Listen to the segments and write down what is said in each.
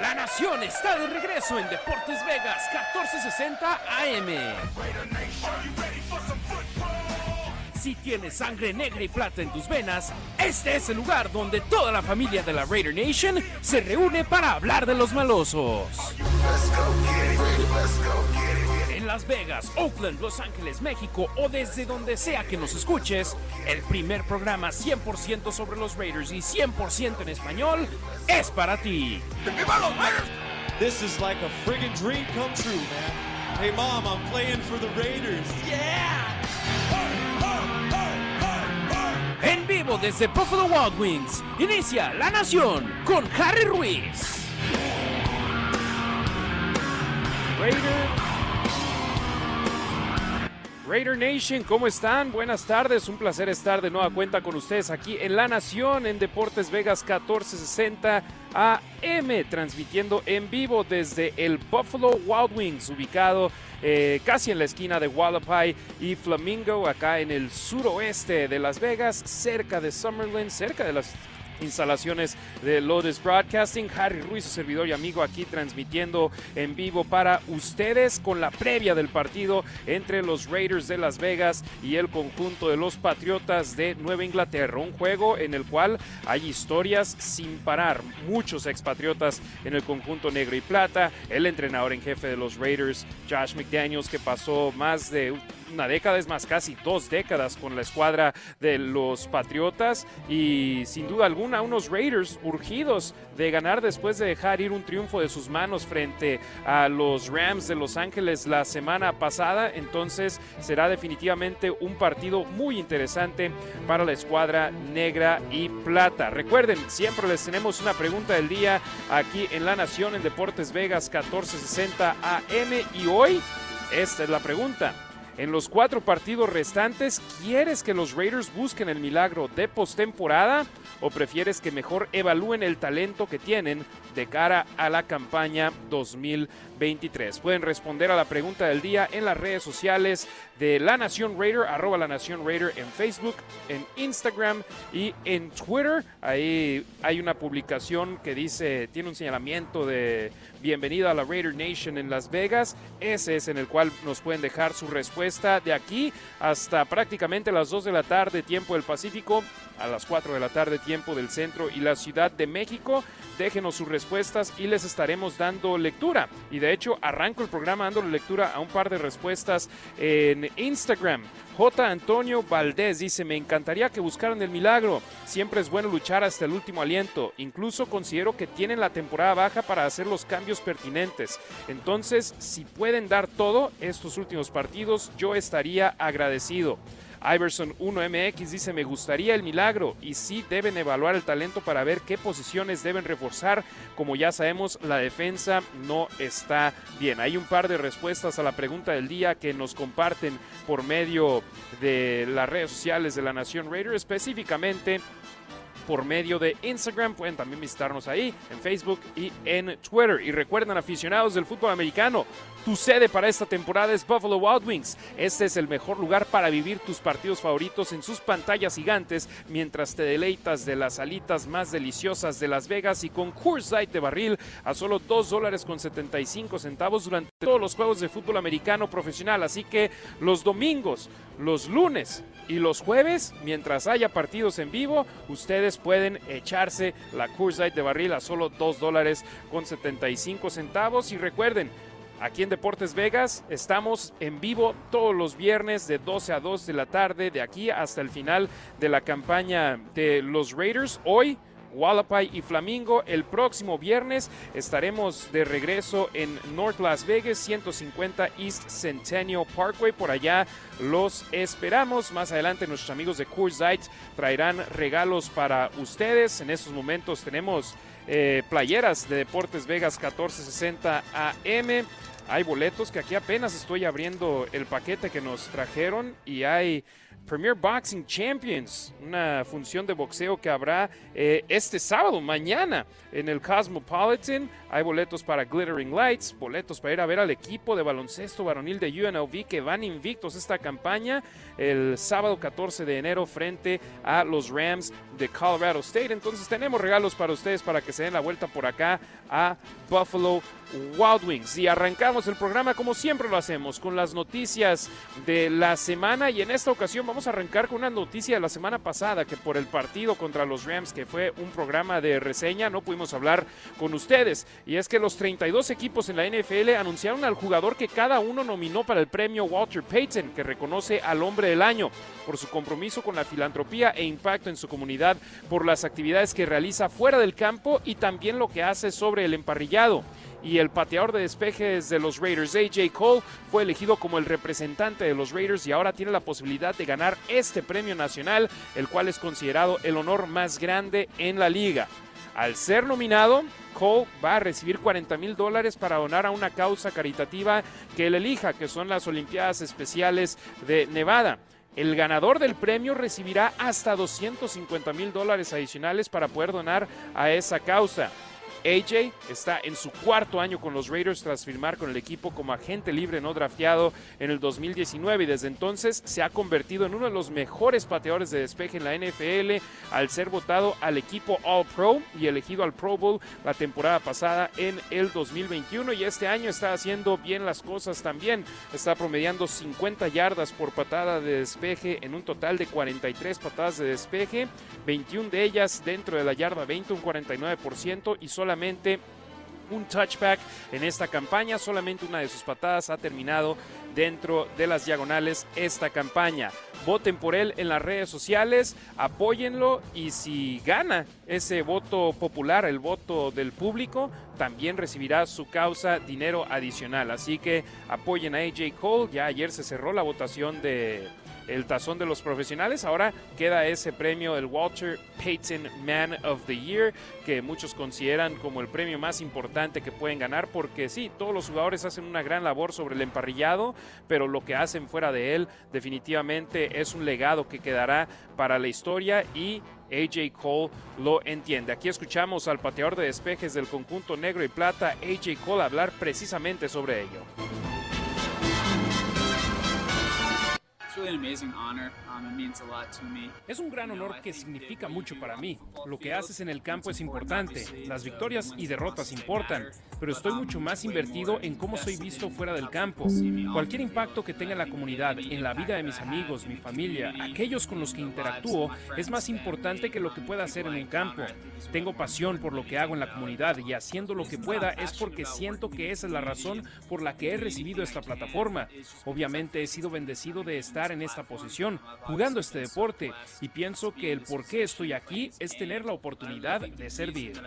La Nación está de regreso en Deportes Vegas 1460 AM. Si tienes sangre negra y plata en tus venas, este es el lugar donde toda la familia de la Raider Nation se reúne para hablar de los malosos. Las Vegas, Oakland, Los Ángeles, México o desde donde sea que nos escuches, el primer programa 100% sobre los Raiders y 100% en español es para ti. This is like a friggin' dream come true, man. Hey, mom, I'm playing for the Raiders. Yeah! En vivo desde Buffalo Wild Wings, inicia La Nación con Harry Ruiz. Raider. Raider Nation, ¿cómo están? Buenas tardes, un placer estar de nueva cuenta con ustedes aquí en La Nación, en Deportes Vegas 1460 AM, transmitiendo en vivo desde el Buffalo Wild Wings, ubicado eh, casi en la esquina de Wallapai y Flamingo, acá en el suroeste de Las Vegas, cerca de Summerlin, cerca de las instalaciones de Lotus Broadcasting. Harry Ruiz, su servidor y amigo, aquí transmitiendo en vivo para ustedes con la previa del partido entre los Raiders de Las Vegas y el conjunto de los Patriotas de Nueva Inglaterra. Un juego en el cual hay historias sin parar. Muchos expatriotas en el conjunto negro y plata. El entrenador en jefe de los Raiders, Josh McDaniels, que pasó más de una década, es más, casi dos décadas con la escuadra de los Patriotas y sin duda alguna unos Raiders urgidos de ganar después de dejar ir un triunfo de sus manos frente a los Rams de Los Ángeles la semana pasada. Entonces será definitivamente un partido muy interesante para la escuadra negra y plata. Recuerden, siempre les tenemos una pregunta del día aquí en La Nación en Deportes Vegas 1460 AM y hoy esta es la pregunta. En los cuatro partidos restantes, ¿quieres que los Raiders busquen el milagro de postemporada o prefieres que mejor evalúen el talento que tienen de cara a la campaña 2023? Pueden responder a la pregunta del día en las redes sociales de La Nación Raider, arroba La Nación Raider en Facebook, en Instagram y en Twitter. Ahí hay una publicación que dice, tiene un señalamiento de bienvenida a la Raider Nation en Las Vegas. Ese es en el cual nos pueden dejar su respuesta de aquí hasta prácticamente las 2 de la tarde, tiempo del Pacífico, a las 4 de la tarde, tiempo del centro y la Ciudad de México. Déjenos sus respuestas y les estaremos dando lectura. Y de hecho, arranco el programa dando lectura a un par de respuestas en Instagram. J. Antonio Valdés dice, me encantaría que buscaran el milagro. Siempre es bueno luchar hasta el último aliento. Incluso considero que tienen la temporada baja para hacer los cambios pertinentes. Entonces, si pueden dar todo estos últimos partidos, yo estaría agradecido. Iverson 1MX dice, me gustaría el milagro y sí deben evaluar el talento para ver qué posiciones deben reforzar. Como ya sabemos, la defensa no está bien. Hay un par de respuestas a la pregunta del día que nos comparten por medio de las redes sociales de la Nación Raider, específicamente por medio de Instagram. Pueden también visitarnos ahí en Facebook y en Twitter. Y recuerden, aficionados del fútbol americano, tu sede para esta temporada es Buffalo Wild Wings. Este es el mejor lugar para vivir tus partidos favoritos en sus pantallas gigantes mientras te deleitas de las alitas más deliciosas de Las Vegas y con Light de barril a solo 2 dólares con 75 centavos durante todos los juegos de fútbol americano profesional. Así que los domingos, los lunes y los jueves, mientras haya partidos en vivo, ustedes pueden echarse la Light de barril a solo 2 dólares con 75 centavos. Y recuerden, Aquí en Deportes Vegas estamos en vivo todos los viernes de 12 a 2 de la tarde, de aquí hasta el final de la campaña de los Raiders. Hoy Wallapai y Flamingo. El próximo viernes estaremos de regreso en North Las Vegas, 150 East Centennial Parkway. Por allá los esperamos. Más adelante nuestros amigos de Coors traerán regalos para ustedes. En estos momentos tenemos eh, playeras de Deportes Vegas 1460 AM. Hay boletos que aquí apenas estoy abriendo el paquete que nos trajeron y hay Premier Boxing Champions, una función de boxeo que habrá eh, este sábado, mañana, en el Cosmopolitan. Hay boletos para Glittering Lights, boletos para ir a ver al equipo de baloncesto varonil de UNLV que van invictos esta campaña el sábado 14 de enero frente a los Rams de Colorado State. Entonces tenemos regalos para ustedes para que se den la vuelta por acá a Buffalo Wild Wings. Y arrancamos el programa como siempre lo hacemos, con las noticias de la semana. Y en esta ocasión vamos a arrancar con una noticia de la semana pasada, que por el partido contra los Rams, que fue un programa de reseña, no pudimos hablar con ustedes. Y es que los 32 equipos en la NFL anunciaron al jugador que cada uno nominó para el premio Walter Payton, que reconoce al hombre del año por su compromiso con la filantropía e impacto en su comunidad, por las actividades que realiza fuera del campo y también lo que hace sobre el emparrillado y el pateador de despejes de los Raiders, AJ Cole, fue elegido como el representante de los Raiders y ahora tiene la posibilidad de ganar este premio nacional, el cual es considerado el honor más grande en la liga. Al ser nominado, Cole va a recibir 40 mil dólares para donar a una causa caritativa que él elija, que son las Olimpiadas Especiales de Nevada. El ganador del premio recibirá hasta 250 mil dólares adicionales para poder donar a esa causa. AJ está en su cuarto año con los Raiders tras firmar con el equipo como agente libre no drafteado en el 2019 y desde entonces se ha convertido en uno de los mejores pateadores de despeje en la NFL al ser votado al equipo All Pro y elegido al Pro Bowl la temporada pasada en el 2021 y este año está haciendo bien las cosas también. Está promediando 50 yardas por patada de despeje en un total de 43 patadas de despeje, 21 de ellas dentro de la yarda 20, un 49% y solamente un touchback en esta campaña. Solamente una de sus patadas ha terminado dentro de las diagonales esta campaña. Voten por él en las redes sociales, apóyenlo y si gana ese voto popular, el voto del público, también recibirá su causa dinero adicional. Así que apoyen a AJ Cole. Ya ayer se cerró la votación de el tazón de los profesionales. Ahora queda ese premio, el Walter Payton Man of the Year, que muchos consideran como el premio más importante que pueden ganar, porque sí, todos los jugadores hacen una gran labor sobre el emparrillado, pero lo que hacen fuera de él definitivamente es un legado que quedará para la historia y AJ Cole lo entiende. Aquí escuchamos al pateador de despejes del conjunto negro y plata, AJ Cole, hablar precisamente sobre ello. Es un gran honor que significa mucho para mí. Lo que haces en el campo es importante. Las victorias y derrotas importan, pero estoy mucho más invertido en cómo soy visto fuera del campo. Cualquier impacto que tenga en la comunidad, en la vida de mis amigos, mi familia, aquellos con los que interactúo, es más importante que lo que pueda hacer en un campo. Tengo pasión por lo que hago en la comunidad y haciendo lo que pueda es porque siento que esa es la razón por la que he recibido esta plataforma. Obviamente he sido bendecido de estar en esta posición, jugando este deporte, y pienso que el por qué estoy aquí es tener la oportunidad de servir.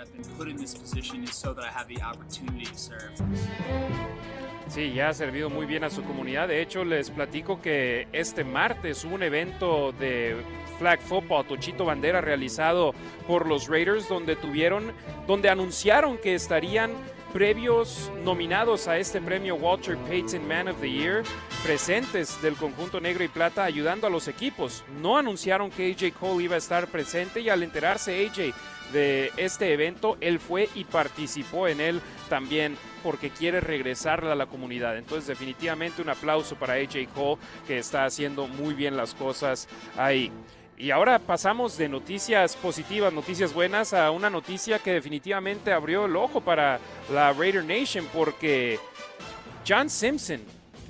Sí, ya ha servido muy bien a su comunidad. De hecho, les platico que este martes hubo un evento de flag football, Tochito Bandera, realizado por los Raiders, donde tuvieron, donde anunciaron que estarían previos nominados a este premio Walter Payton Man of the Year, presentes del conjunto negro y plata ayudando a los equipos. No anunciaron que AJ Cole iba a estar presente y al enterarse AJ de este evento, él fue y participó en él también porque quiere regresar a la comunidad. Entonces definitivamente un aplauso para AJ Cole que está haciendo muy bien las cosas ahí. Y ahora pasamos de noticias positivas, noticias buenas, a una noticia que definitivamente abrió el ojo para la Raider Nation porque John Simpson,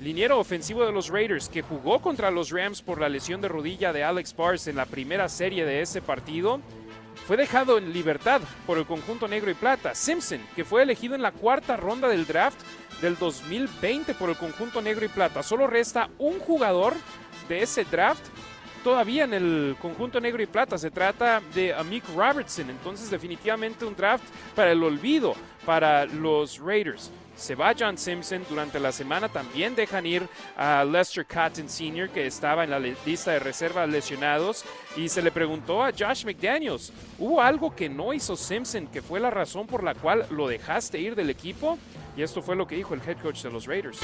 liniero ofensivo de los Raiders, que jugó contra los Rams por la lesión de rodilla de Alex Bars en la primera serie de ese partido, fue dejado en libertad por el conjunto negro y plata. Simpson, que fue elegido en la cuarta ronda del draft del 2020 por el conjunto negro y plata. Solo resta un jugador de ese draft todavía en el conjunto negro y plata. Se trata de Amik Robertson. Entonces definitivamente un draft para el olvido para los Raiders. Se va John Simpson durante la semana. También dejan ir a Lester Cotton Sr., que estaba en la lista de reserva lesionados. Y se le preguntó a Josh McDaniels: ¿hubo algo que no hizo Simpson que fue la razón por la cual lo dejaste ir del equipo? Y esto fue lo que dijo el head coach de los Raiders.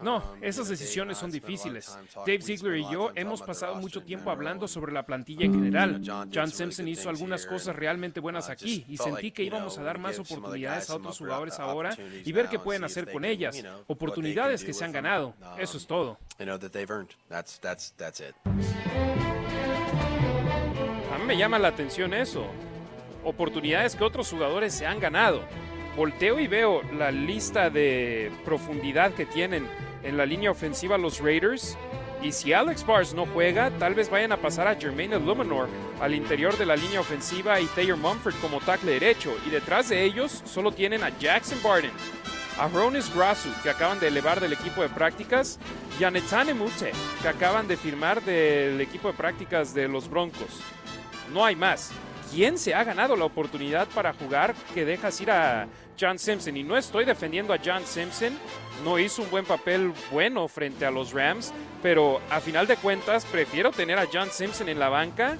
No, esas decisiones son difíciles. Dave Ziegler y yo hemos pasado mucho tiempo hablando sobre la plantilla en general. John Simpson hizo algunas cosas realmente buenas aquí y sentí que íbamos a dar más oportunidades a otros jugadores ahora y ver qué pueden hacer con ellas. Oportunidades que se han ganado. Eso es todo. A mí me llama la atención eso. Oportunidades que otros jugadores se han ganado volteo y veo la lista de profundidad que tienen en la línea ofensiva los Raiders. Y si Alex Bars no juega, tal vez vayan a pasar a Jermaine Illuminor al interior de la línea ofensiva y Taylor Mumford como tackle derecho. Y detrás de ellos solo tienen a Jackson Barden, a Ronis Grasu, que acaban de elevar del equipo de prácticas, y a Netane Mute, que acaban de firmar del equipo de prácticas de los Broncos. No hay más. ¿Quién se ha ganado la oportunidad para jugar que dejas ir a John Simpson? Y no estoy defendiendo a John Simpson, no hizo un buen papel bueno frente a los Rams, pero a final de cuentas prefiero tener a John Simpson en la banca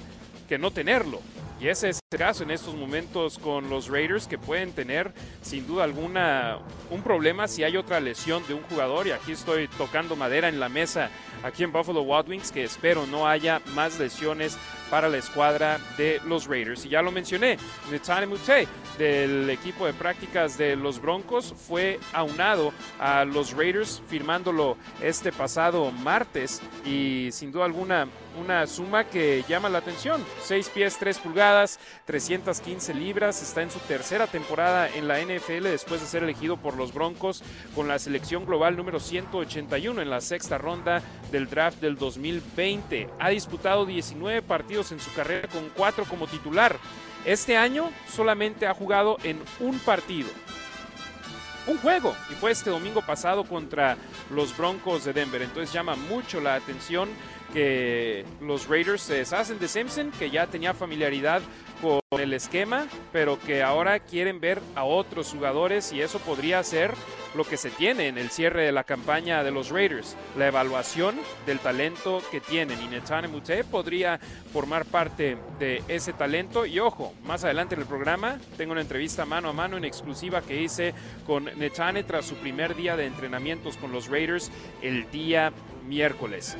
que no tenerlo. Y ese es el caso en estos momentos con los Raiders que pueden tener sin duda alguna un problema si hay otra lesión de un jugador. Y aquí estoy tocando madera en la mesa aquí en Buffalo Wild Wings que espero no haya más lesiones para la escuadra de los Raiders. Y ya lo mencioné, Netane Mute del equipo de prácticas de los Broncos fue aunado a los Raiders firmándolo este pasado martes y sin duda alguna una suma que llama la atención. 6 pies 3 pulgadas, 315 libras, está en su tercera temporada en la NFL después de ser elegido por los Broncos con la selección global número 181 en la sexta ronda del draft del 2020. Ha disputado 19 partidos en su carrera con cuatro como titular. Este año solamente ha jugado en un partido. Un juego, y fue este domingo pasado contra los Broncos de Denver. Entonces llama mucho la atención que los Raiders se deshacen de Simpson, que ya tenía familiaridad el esquema, pero que ahora quieren ver a otros jugadores y eso podría ser lo que se tiene en el cierre de la campaña de los Raiders, la evaluación del talento que tienen. Y Netane Mute podría formar parte de ese talento. Y ojo, más adelante en el programa tengo una entrevista mano a mano en exclusiva que hice con Netane tras su primer día de entrenamientos con los Raiders el día miércoles.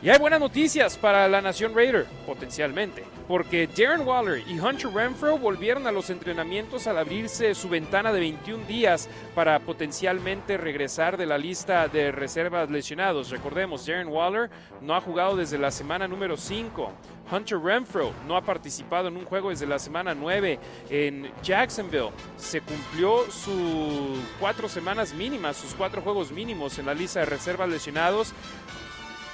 Y hay buenas noticias para la Nación Raider, potencialmente, porque Darren Waller y Hunter Renfro volvieron a los entrenamientos al abrirse su ventana de 21 días para potencialmente regresar de la lista de reservas lesionados. Recordemos, Darren Waller no ha jugado desde la semana número 5. Hunter Renfro no ha participado en un juego desde la semana 9 en Jacksonville. Se cumplió sus cuatro semanas mínimas, sus cuatro juegos mínimos en la lista de reservas lesionados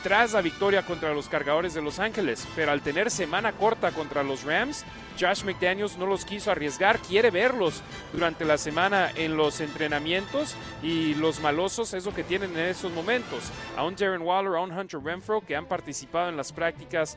tras la victoria contra los cargadores de Los Ángeles, pero al tener semana corta contra los Rams, Josh McDaniels no los quiso arriesgar, quiere verlos durante la semana en los entrenamientos y los malosos es lo que tienen en esos momentos. A un Darren Waller, a un Hunter Renfro que han participado en las prácticas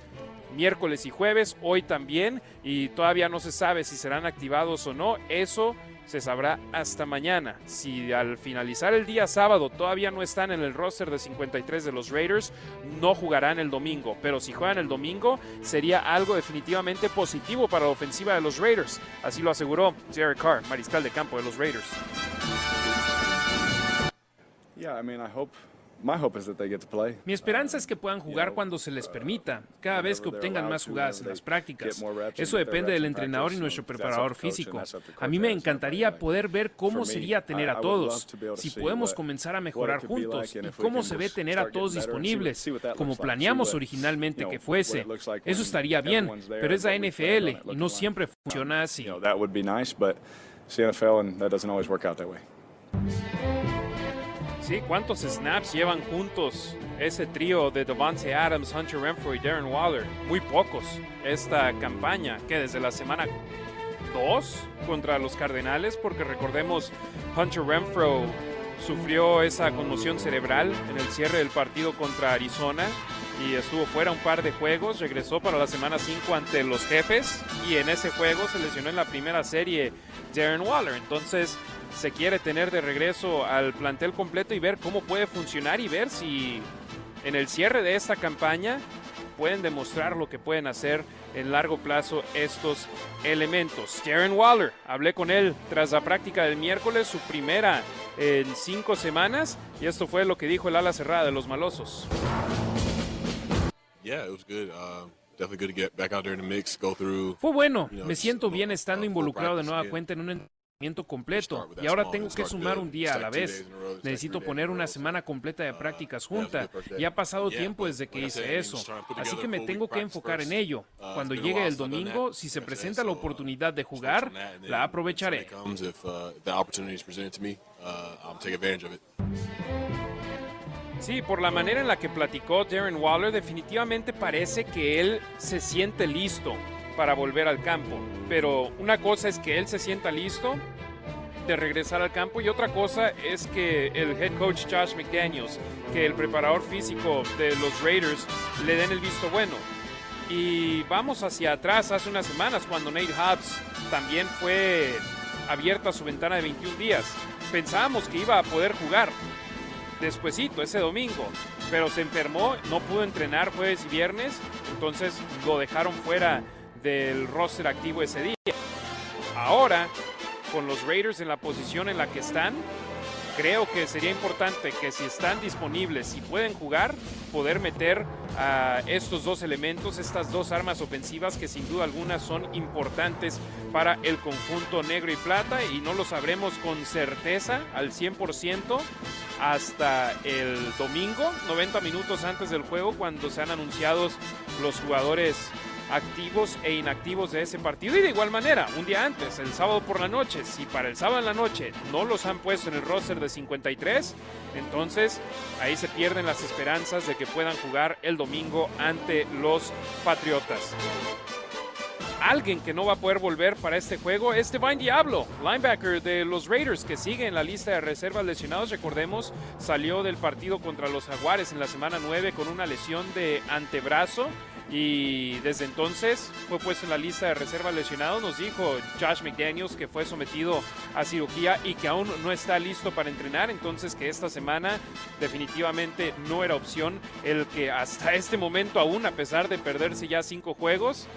miércoles y jueves, hoy también, y todavía no se sabe si serán activados o no. Eso se sabrá hasta mañana. Si al finalizar el día sábado todavía no están en el roster de 53 de los Raiders, no jugarán el domingo. Pero si juegan el domingo, sería algo definitivamente positivo para la ofensiva de los Raiders. Así lo aseguró Jerry Carr, mariscal de campo de los Raiders. Mi esperanza es que puedan jugar cuando se les permita, cada vez que obtengan más jugadas en las prácticas. Eso depende del entrenador y nuestro preparador físico. A mí me encantaría poder ver cómo sería tener a todos, si podemos comenzar a mejorar juntos y cómo se ve tener a todos disponibles, como planeamos originalmente que fuese. Eso estaría bien, pero es la NFL y no siempre funciona así. Sí, ¿cuántos snaps llevan juntos ese trío de Devante Adams, Hunter Renfro y Darren Waller? Muy pocos. Esta campaña que desde la semana 2 contra los Cardenales, porque recordemos, Hunter Renfro sufrió esa conmoción cerebral en el cierre del partido contra Arizona y estuvo fuera un par de juegos, regresó para la semana 5 ante los jefes y en ese juego se lesionó en la primera serie Darren Waller. Entonces, se quiere tener de regreso al plantel completo y ver cómo puede funcionar y ver si en el cierre de esta campaña pueden demostrar lo que pueden hacer en largo plazo estos elementos. Darren Waller, hablé con él tras la práctica del miércoles, su primera en cinco semanas. Y esto fue lo que dijo el ala cerrada de los malosos. Yeah, it was good. Uh. Fue bueno, me siento bien estando involucrado de nueva cuenta en un completo y ahora tengo que sumar un día a la vez. Necesito poner una semana completa de Uh, prácticas junta y ha pasado tiempo desde que hice eso. Así que me tengo que enfocar en ello. Uh, Cuando llegue el domingo, si se presenta la uh, oportunidad de jugar, la aprovecharé. Uh. Sí, por la manera en la que platicó Darren Waller, definitivamente parece que él se siente listo para volver al campo. Pero una cosa es que él se sienta listo de regresar al campo y otra cosa es que el head coach Josh McDaniels, que el preparador físico de los Raiders le den el visto bueno. Y vamos hacia atrás hace unas semanas cuando Nate Hobbs también fue abierta su ventana de 21 días. Pensábamos que iba a poder jugar despuesito, ese domingo, pero se enfermó, no pudo entrenar jueves y viernes, entonces lo dejaron fuera del roster activo ese día. Ahora, con los Raiders en la posición en la que están, creo que sería importante que si están disponibles y pueden jugar, poder meter a estos dos elementos, estas dos armas ofensivas que sin duda alguna son importantes para el conjunto negro y plata y no lo sabremos con certeza al 100% hasta el domingo, 90 minutos antes del juego, cuando sean anunciados los jugadores activos e inactivos de ese partido y de igual manera, un día antes, el sábado por la noche, si para el sábado en la noche no los han puesto en el roster de 53, entonces ahí se pierden las esperanzas de que puedan jugar el domingo ante los Patriotas. Alguien que no va a poder volver para este juego es Divine Diablo, linebacker de los Raiders, que sigue en la lista de reservas lesionados. Recordemos, salió del partido contra los Jaguares en la semana 9 con una lesión de antebrazo y desde entonces fue puesto en la lista de reservas lesionados. Nos dijo Josh McDaniels que fue sometido a cirugía y que aún no está listo para entrenar, entonces que esta semana definitivamente no era opción el que hasta este momento aún, a pesar de perderse ya cinco juegos,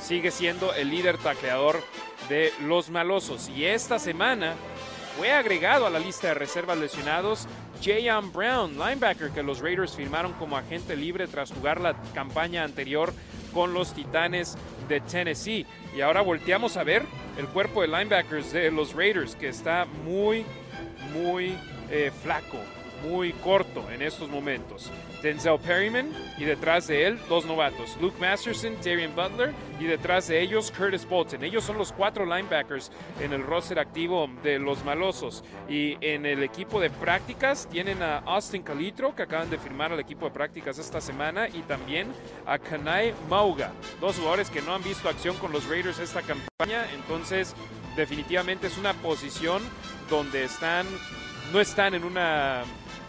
sigue siendo el líder tacleador de los malosos. Y esta semana fue agregado a la lista de reservas lesionados Jayan Brown, linebacker que los Raiders firmaron como agente libre tras jugar la campaña anterior con los Titanes de Tennessee. Y ahora volteamos a ver el cuerpo de linebackers de los Raiders que está muy, muy eh, flaco, muy corto en estos momentos. Denzel Perryman y detrás de él dos novatos, Luke Masterson, Darian Butler y detrás de ellos Curtis Bolton. Ellos son los cuatro linebackers en el roster activo de los malosos. Y en el equipo de prácticas tienen a Austin Calitro, que acaban de firmar al equipo de prácticas esta semana, y también a Kanai Mauga, dos jugadores que no han visto acción con los Raiders esta campaña. Entonces, definitivamente es una posición donde están, no están en una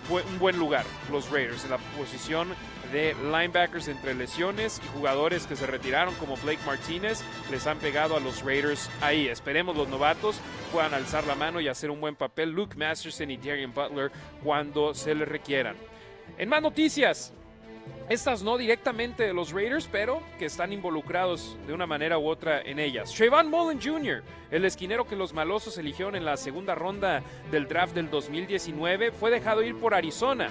un buen lugar los Raiders en la posición de linebackers entre lesiones y jugadores que se retiraron como Blake Martínez les han pegado a los Raiders ahí. Esperemos los novatos puedan alzar la mano y hacer un buen papel Luke Masterson y Darian Butler cuando se les requieran. En más noticias, estas no directamente de los Raiders, pero que están involucrados de una manera u otra en ellas. Trayvon Mullen Jr., el esquinero que los malosos eligieron en la segunda ronda del draft del 2019, fue dejado ir por Arizona.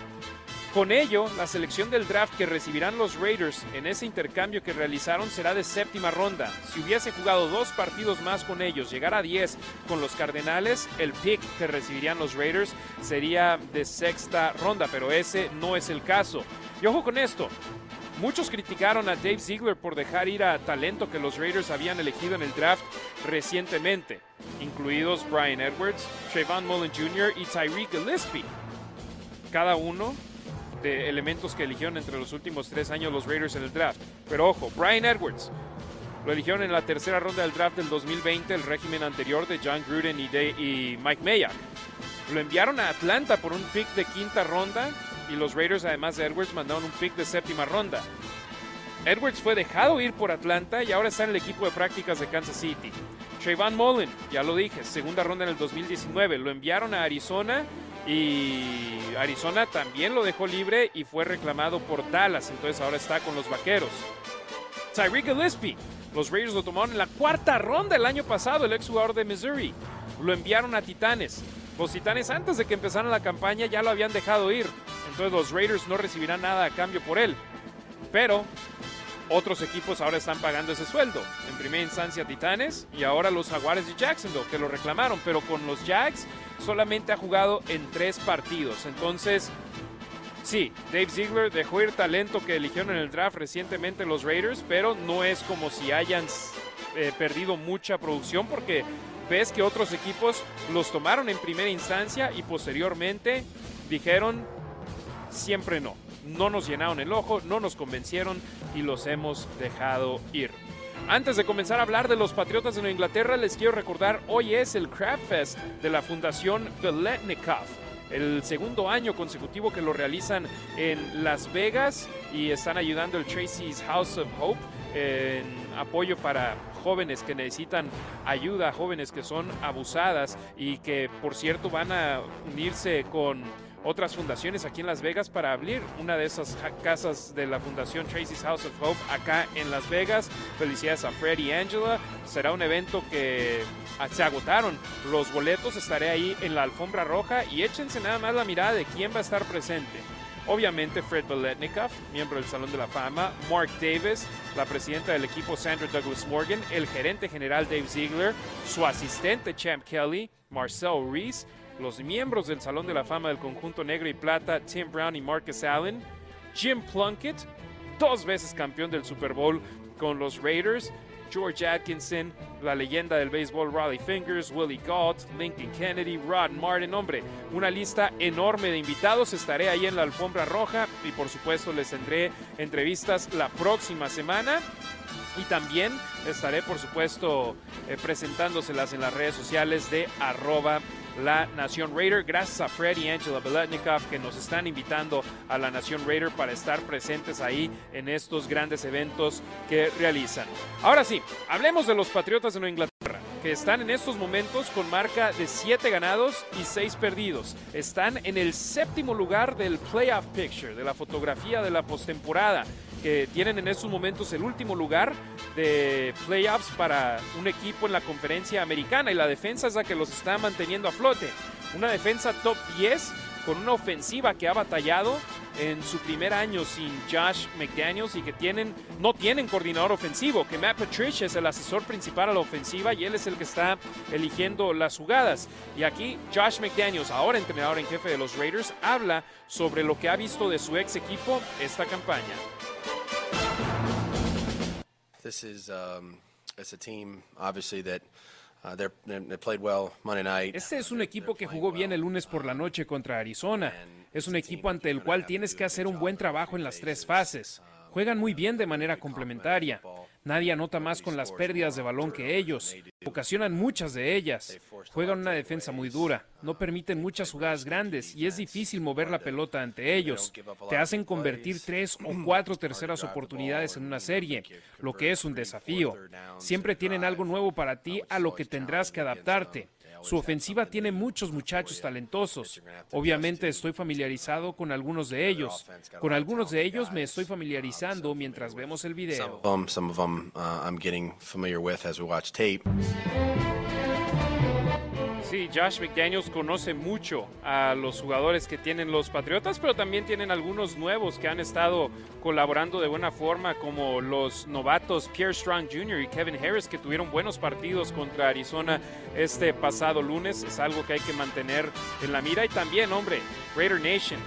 Con ello, la selección del draft que recibirán los Raiders en ese intercambio que realizaron será de séptima ronda. Si hubiese jugado dos partidos más con ellos, llegar a 10 con los Cardenales, el pick que recibirían los Raiders sería de sexta ronda, pero ese no es el caso. Y ojo con esto, muchos criticaron a Dave Ziegler por dejar ir a talento que los Raiders habían elegido en el draft recientemente, incluidos Brian Edwards, Trayvon Mullen Jr. y Tyreek Gillespie. Cada uno de elementos que eligieron entre los últimos tres años los Raiders en el draft. Pero ojo, Brian Edwards lo eligieron en la tercera ronda del draft del 2020, el régimen anterior de John Gruden y, y Mike Mayock. Lo enviaron a Atlanta por un pick de quinta ronda y los Raiders, además de Edwards, mandaron un pick de séptima ronda. Edwards fue dejado ir por Atlanta y ahora está en el equipo de prácticas de Kansas City. Trayvon Mullen, ya lo dije, segunda ronda en el 2019. Lo enviaron a Arizona y Arizona también lo dejó libre y fue reclamado por Dallas, entonces ahora está con los Vaqueros. Tyreek Gillespie, los Raiders lo tomaron en la cuarta ronda el año pasado, el exjugador de Missouri. Lo enviaron a Titanes. Los Titanes antes de que empezara la campaña ya lo habían dejado ir. Entonces los Raiders no recibirán nada a cambio por él. Pero otros equipos ahora están pagando ese sueldo. En primera instancia Titanes y ahora los Jaguares de Jacksonville que lo reclamaron. Pero con los Jags solamente ha jugado en tres partidos. Entonces, sí, Dave Ziegler dejó ir talento que eligieron en el draft recientemente los Raiders, pero no es como si hayan eh, perdido mucha producción porque ves que otros equipos los tomaron en primera instancia y posteriormente dijeron siempre no. No nos llenaron el ojo, no nos convencieron y los hemos dejado ir. Antes de comenzar a hablar de los Patriotas de Nueva Inglaterra, les quiero recordar, hoy es el Crab Fest de la Fundación Beletnikov. El segundo año consecutivo que lo realizan en Las Vegas y están ayudando el Tracy's House of Hope en apoyo para jóvenes que necesitan ayuda, jóvenes que son abusadas y que por cierto van a unirse con otras fundaciones aquí en Las Vegas para abrir una de esas casas de la Fundación Tracy's House of Hope acá en Las Vegas. Felicidades a Fred y Angela. Será un evento que se agotaron los boletos. Estaré ahí en la alfombra roja y échense nada más la mirada de quién va a estar presente. Obviamente Fred Beletnikov, miembro del Salón de la Fama, Mark Davis, la presidenta del equipo Sandra Douglas Morgan, el gerente general Dave Ziegler, su asistente Champ Kelly, Marcel Reese, los miembros del Salón de la Fama del conjunto negro y plata, Tim Brown y Marcus Allen, Jim Plunkett, dos veces campeón del Super Bowl con los Raiders, George Atkinson, la leyenda del béisbol Raleigh Fingers, Willie Gault, Lincoln Kennedy, Rod Martin. Hombre, una lista enorme de invitados. Estaré ahí en la alfombra roja y por supuesto les tendré entrevistas la próxima semana. Y también estaré, por supuesto, eh, presentándoselas en las redes sociales de arroba la Nación Raider. Gracias a Fred y Angela Beletnikov que nos están invitando a la Nación Raider para estar presentes ahí en estos grandes eventos que realizan. Ahora sí, hablemos de los Patriotas de Nueva Inglaterra que están en estos momentos con marca de 7 ganados y 6 perdidos. Están en el séptimo lugar del playoff picture, de la fotografía de la postemporada que tienen en estos momentos el último lugar de playoffs para un equipo en la conferencia americana y la defensa es la que los está manteniendo a flote. Una defensa top 10 con una ofensiva que ha batallado en su primer año sin Josh McDaniels y que tienen, no tienen coordinador ofensivo, que Matt Patricia es el asesor principal a la ofensiva y él es el que está eligiendo las jugadas. Y aquí Josh McDaniels, ahora entrenador en jefe de los Raiders, habla sobre lo que ha visto de su ex equipo esta campaña. This is um, it's a team obviously that uh, they're, they played well Monday night. Este es un equipo que jugó bien el lunes por la noche contra Arizona. Es un equipo ante el cual tienes que hacer un buen trabajo en las tres fases. Juegan muy bien de manera complementaria. Nadie anota más con las pérdidas de balón que ellos. Ocasionan muchas de ellas. Juegan una defensa muy dura. No permiten muchas jugadas grandes y es difícil mover la pelota ante ellos. Te hacen convertir tres o cuatro terceras oportunidades en una serie, lo que es un desafío. Siempre tienen algo nuevo para ti a lo que tendrás que adaptarte. Su ofensiva tiene muchos muchachos talentosos. Obviamente estoy familiarizado con algunos de ellos. Con algunos de ellos me estoy familiarizando mientras vemos el video. Sí, Josh McDaniels conoce mucho a los jugadores que tienen los Patriotas, pero también tienen algunos nuevos que han estado colaborando de buena forma, como los novatos Pierre Strong Jr. y Kevin Harris, que tuvieron buenos partidos contra Arizona este pasado lunes. Es algo que hay que mantener en la mira. Y también, hombre, Raider Nation.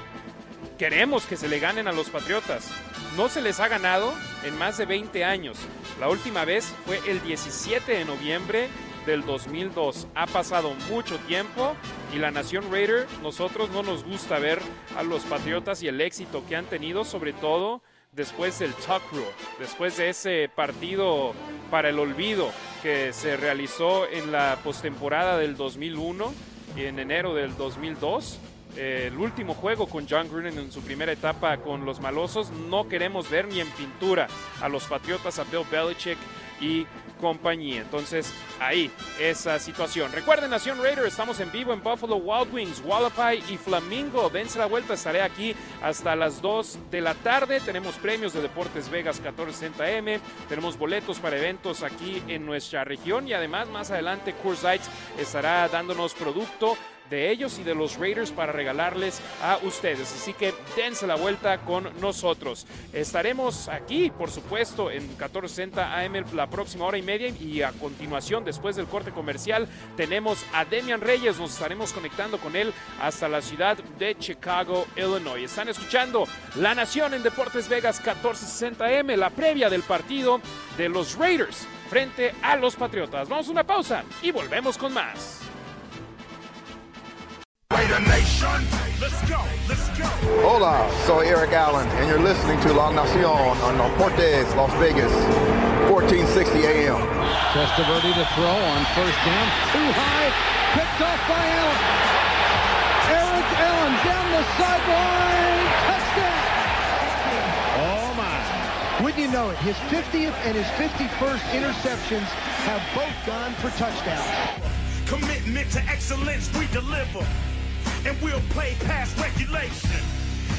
Queremos que se le ganen a los Patriotas. No se les ha ganado en más de 20 años. La última vez fue el 17 de noviembre del 2002. Ha pasado mucho tiempo y la Nación Raider, nosotros no nos gusta ver a los Patriotas y el éxito que han tenido, sobre todo después del Tuck después de ese partido para el olvido que se realizó en la postemporada del 2001 y en enero del 2002 el último juego con John Gruden en su primera etapa con los malosos. No queremos ver ni en pintura a los Patriotas, a Bill Belichick y compañía. Entonces, ahí, esa situación. Recuerden, Nación Raider, estamos en vivo en Buffalo Wild Wings, Wallapai y Flamingo. Dense la vuelta, estaré aquí hasta las 2 de la tarde. Tenemos premios de Deportes Vegas 1460M, tenemos boletos para eventos aquí en nuestra región y además más adelante Coors estará dándonos producto de ellos y de los Raiders para regalarles a ustedes. Así que dense la vuelta con nosotros. Estaremos aquí, por supuesto, en 1460 AM la próxima hora y media y a continuación, después del corte comercial, tenemos a Demian Reyes. Nos estaremos conectando con él hasta la ciudad de Chicago, Illinois. Están escuchando La Nación en Deportes Vegas 1460 AM, la previa del partido de los Raiders frente a los Patriotas. Vamos a una pausa y volvemos con más. Hola, soy Eric Allen, and you're listening to La Nacion on Deportes Las Vegas, 1460 AM. Testaverde to throw on first down, too high, picked off by Allen. Eric Allen down the sideline, touchdown! Oh my! Wouldn't you know it, his 50th and his 51st interceptions have both gone for touchdowns. Commitment to excellence, we deliver. And we'll play past regulation.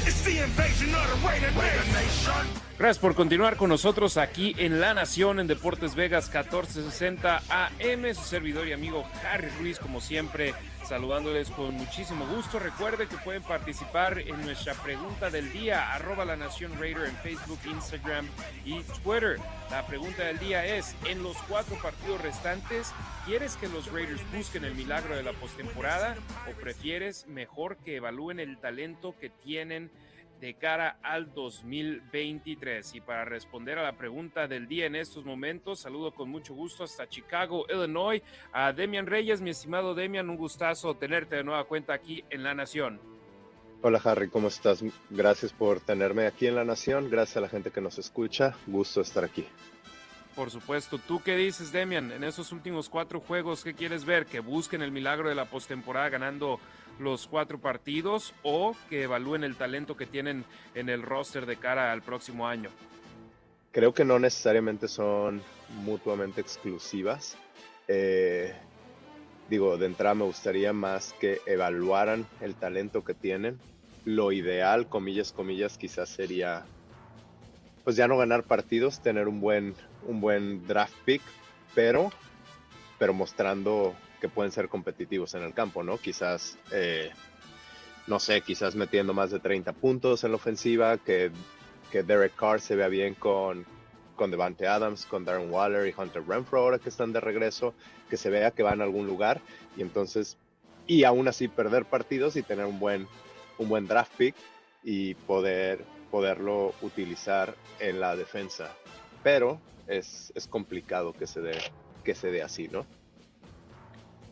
It's the invasion of the Raider Nation. Gracias por continuar con nosotros aquí en La Nación en Deportes Vegas 1460 AM. Su servidor y amigo Harry Ruiz, como siempre, saludándoles con muchísimo gusto. Recuerde que pueden participar en nuestra pregunta del día, arroba La Nación Raider en Facebook, Instagram y Twitter. La pregunta del día es, en los cuatro partidos restantes, ¿quieres que los Raiders busquen el milagro de la postemporada o prefieres mejor que evalúen el talento que tienen? De cara al 2023. Y para responder a la pregunta del día en estos momentos, saludo con mucho gusto hasta Chicago, Illinois, a Demian Reyes, mi estimado Demian, un gustazo tenerte de nueva cuenta aquí en La Nación. Hola Harry, ¿cómo estás? Gracias por tenerme aquí en La Nación, gracias a la gente que nos escucha, gusto estar aquí. Por supuesto, ¿tú qué dices, Demian? En esos últimos cuatro juegos, ¿qué quieres ver? ¿Que busquen el milagro de la postemporada ganando los cuatro partidos o que evalúen el talento que tienen en el roster de cara al próximo año? Creo que no necesariamente son mutuamente exclusivas. Eh, digo, de entrada me gustaría más que evaluaran el talento que tienen. Lo ideal, comillas, comillas, quizás sería, pues ya no ganar partidos, tener un buen, un buen draft pick, pero, pero mostrando pueden ser competitivos en el campo, ¿no? Quizás, eh, no sé, quizás metiendo más de 30 puntos en la ofensiva, que, que Derek Carr se vea bien con, con Devante Adams, con Darren Waller y Hunter Renfro ahora que están de regreso, que se vea que van a algún lugar y entonces, y aún así perder partidos y tener un buen, un buen draft pick y poder, poderlo utilizar en la defensa. Pero es, es complicado que se dé, que se dé así, ¿no?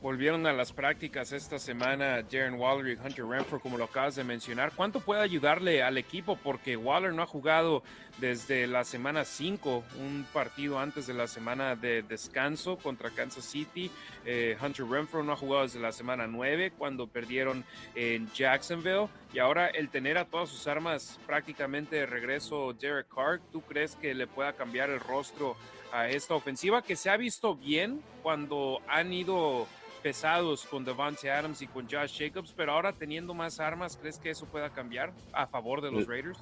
Volvieron a las prácticas esta semana Jaren Waller y Hunter Renfro, como lo acabas de mencionar. ¿Cuánto puede ayudarle al equipo? Porque Waller no ha jugado desde la semana 5, un partido antes de la semana de descanso contra Kansas City. Eh, Hunter Renfro no ha jugado desde la semana 9, cuando perdieron en Jacksonville. Y ahora el tener a todas sus armas prácticamente de regreso Derek Carr, ¿tú crees que le pueda cambiar el rostro a esta ofensiva que se ha visto bien cuando han ido pesados con Devante Adams y con Josh Jacobs, pero ahora teniendo más armas, ¿crees que eso pueda cambiar a favor de los Raiders?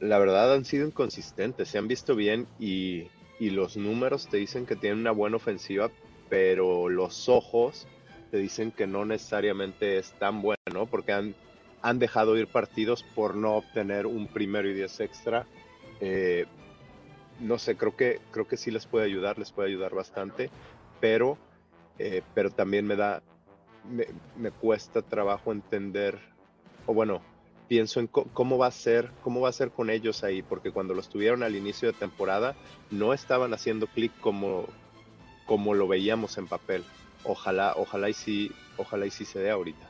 La verdad han sido inconsistentes, se han visto bien y, y los números te dicen que tienen una buena ofensiva, pero los ojos te dicen que no necesariamente es tan bueno, porque han, han dejado ir partidos por no obtener un primero y diez extra. Eh, no sé, creo que, creo que sí les puede ayudar, les puede ayudar bastante, pero eh, pero también me da, me, cuesta trabajo entender, o bueno, pienso en cómo va a ser, cómo va a ser con ellos ahí, porque cuando los tuvieron al inicio de temporada no estaban haciendo clic como, como lo veíamos en papel. Ojalá, ojalá y sí, ojalá y sí se dé ahorita.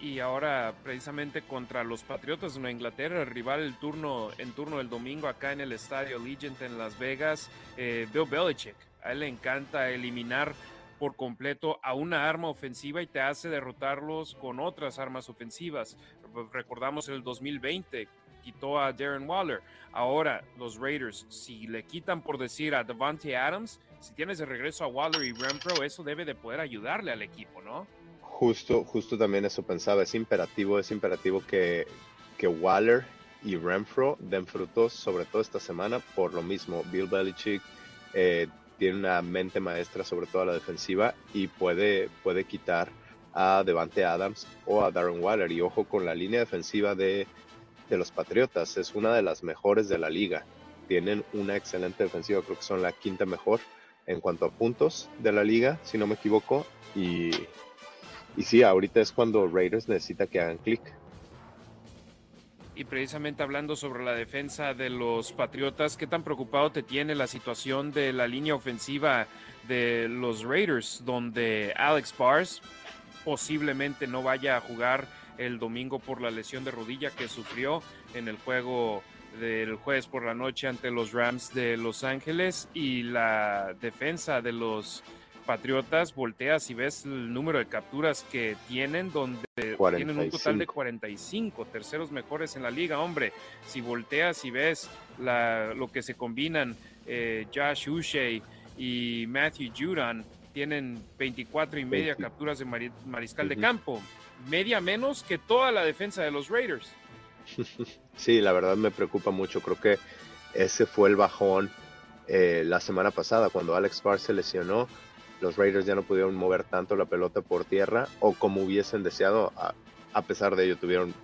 Y ahora precisamente contra los Patriotas de Nueva Inglaterra, el rival el turno, en turno del domingo acá en el estadio Legend en Las Vegas, eh, Bill Belichick. A él le encanta eliminar por completo a una arma ofensiva y te hace derrotarlos con otras armas ofensivas. Recordamos el 2020, quitó a Darren Waller. Ahora los Raiders, si le quitan por decir a Devante Adams, si tienes de regreso a Waller y Renfro, eso debe de poder ayudarle al equipo, ¿no? Justo, justo también eso pensaba. Es imperativo, es imperativo que, que Waller y Renfro den frutos, sobre todo esta semana, por lo mismo. Bill Belichick eh, tiene una mente maestra sobre todo a la defensiva y puede, puede quitar a Devante Adams o a Darren Waller. Y ojo con la línea defensiva de, de los Patriotas, es una de las mejores de la liga. Tienen una excelente defensiva, creo que son la quinta mejor en cuanto a puntos de la liga, si no me equivoco. Y, y sí, ahorita es cuando Raiders necesita que hagan clic. Y precisamente hablando sobre la defensa de los Patriotas, ¿qué tan preocupado te tiene la situación de la línea ofensiva de los Raiders, donde Alex Bars posiblemente no vaya a jugar el domingo por la lesión de rodilla que sufrió en el juego del jueves por la noche ante los Rams de Los Ángeles y la defensa de los Patriotas, volteas y ves el número de capturas que tienen, donde tienen un total de 45, terceros mejores en la liga, hombre. Si volteas y ves la, lo que se combinan eh, Josh Ushey y Matthew Judon, tienen 24 y media capturas de mariscal de campo, media menos que toda la defensa de los Raiders. Sí, la verdad me preocupa mucho. Creo que ese fue el bajón eh, la semana pasada cuando Alex Barr se lesionó. Los Raiders ya no pudieron mover tanto la pelota por tierra o como hubiesen deseado. A, pesar de ello, tuvieron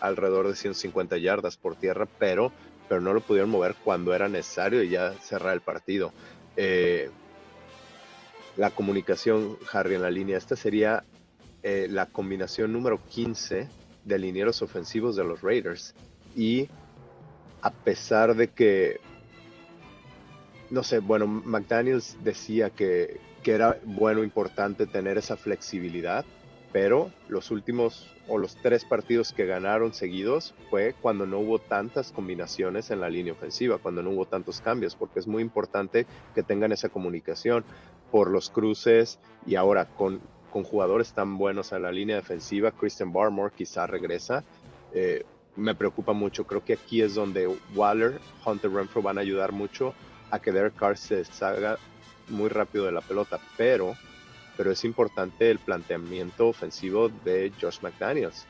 alrededor de 150 yardas por tierra, pero, pero no lo pudieron mover cuando era necesario y ya cerrar el partido. Eh, la comunicación, Harry, en la línea. Esta sería eh, la combinación número 15 de linieros ofensivos de los Raiders. Y a pesar de que, no sé, bueno, McDaniels decía que, que era bueno, importante tener esa flexibilidad, pero los últimos o los tres partidos que ganaron seguidos fue cuando no hubo tantas combinaciones en la línea ofensiva, cuando no hubo tantos cambios, porque es muy importante que tengan esa comunicación por los cruces y ahora con, con jugadores tan buenos en la línea defensiva, Christian Barmore quizá regresa. Eh, me preocupa mucho, creo que aquí es donde Waller, Hunter Renfro van a ayudar mucho a que Derek Carr se salga muy rápido de la pelota, pero pero es importante el planteamiento ofensivo de Josh McDaniels.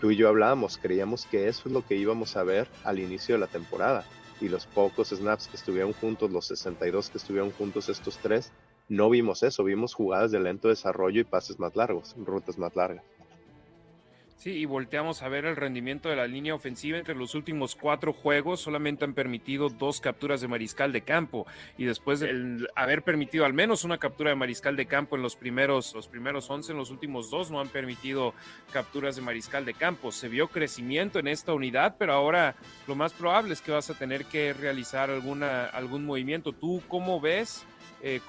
Tú y yo hablábamos, creíamos que eso es lo que íbamos a ver al inicio de la temporada. Y los pocos snaps que estuvieron juntos, los 62 que estuvieron juntos estos tres, no vimos eso, vimos jugadas de lento desarrollo y pases más largos, rutas más largas. Sí, y volteamos a ver el rendimiento de la línea ofensiva. Entre los últimos cuatro juegos solamente han permitido dos capturas de mariscal de campo. Y después de haber permitido al menos una captura de mariscal de campo en los primeros, los primeros 11, en los últimos dos no han permitido capturas de mariscal de campo. Se vio crecimiento en esta unidad, pero ahora lo más probable es que vas a tener que realizar alguna, algún movimiento. ¿Tú cómo ves? Eh,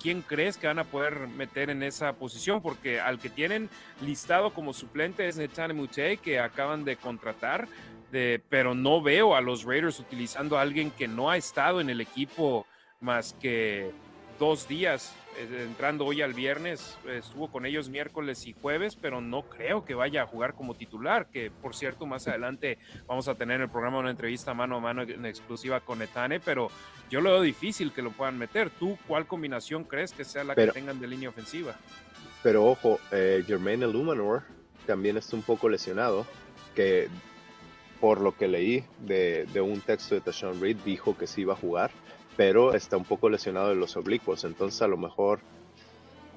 ¿quién crees que van a poder meter en esa posición? Porque al que tienen listado como suplente es Netane Mute, que acaban de contratar, pero no veo a los Raiders utilizando a alguien que no ha estado en el equipo más que dos días eh, entrando hoy al viernes, estuvo con ellos miércoles y jueves, pero no creo que vaya a jugar como titular, que por cierto más adelante vamos a tener en el programa una entrevista mano a mano en exclusiva con Etane, pero yo lo veo difícil que lo puedan meter. ¿Tú cuál combinación crees que sea la que tengan de línea ofensiva? Pero ojo, eh, Jermaine Illuminor también está un poco lesionado, que por lo que leí de, de un texto de Tashawn Reed dijo que sí iba a jugar pero está un poco lesionado de los oblicuos, entonces a lo mejor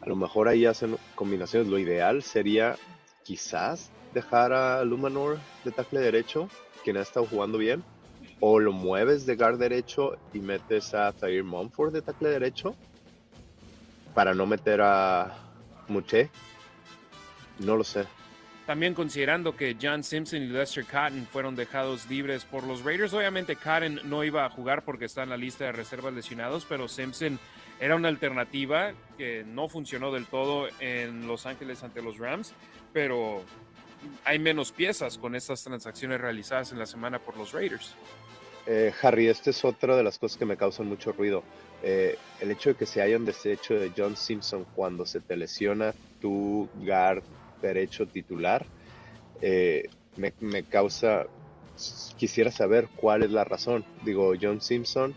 a lo mejor ahí hacen combinaciones. Lo ideal sería quizás dejar a Lumanor de tackle derecho, quien ha estado jugando bien, o lo mueves de guard derecho y metes a Zaire Mumford de tackle derecho para no meter a Muche. No lo sé. También considerando que John Simpson y Lester Cotton fueron dejados libres por los Raiders. Obviamente Cotton no iba a jugar porque está en la lista de reservas lesionados, pero Simpson era una alternativa que no funcionó del todo en Los Ángeles ante los Rams, pero hay menos piezas con estas transacciones realizadas en la semana por los Raiders. Eh, Harry, esta es otra de las cosas que me causan mucho ruido. Eh, el hecho de que se hayan deshecho de John Simpson cuando se te lesiona tu guard derecho titular, eh, me, causa, quisiera saber cuál es la razón. Digo, John Simpson,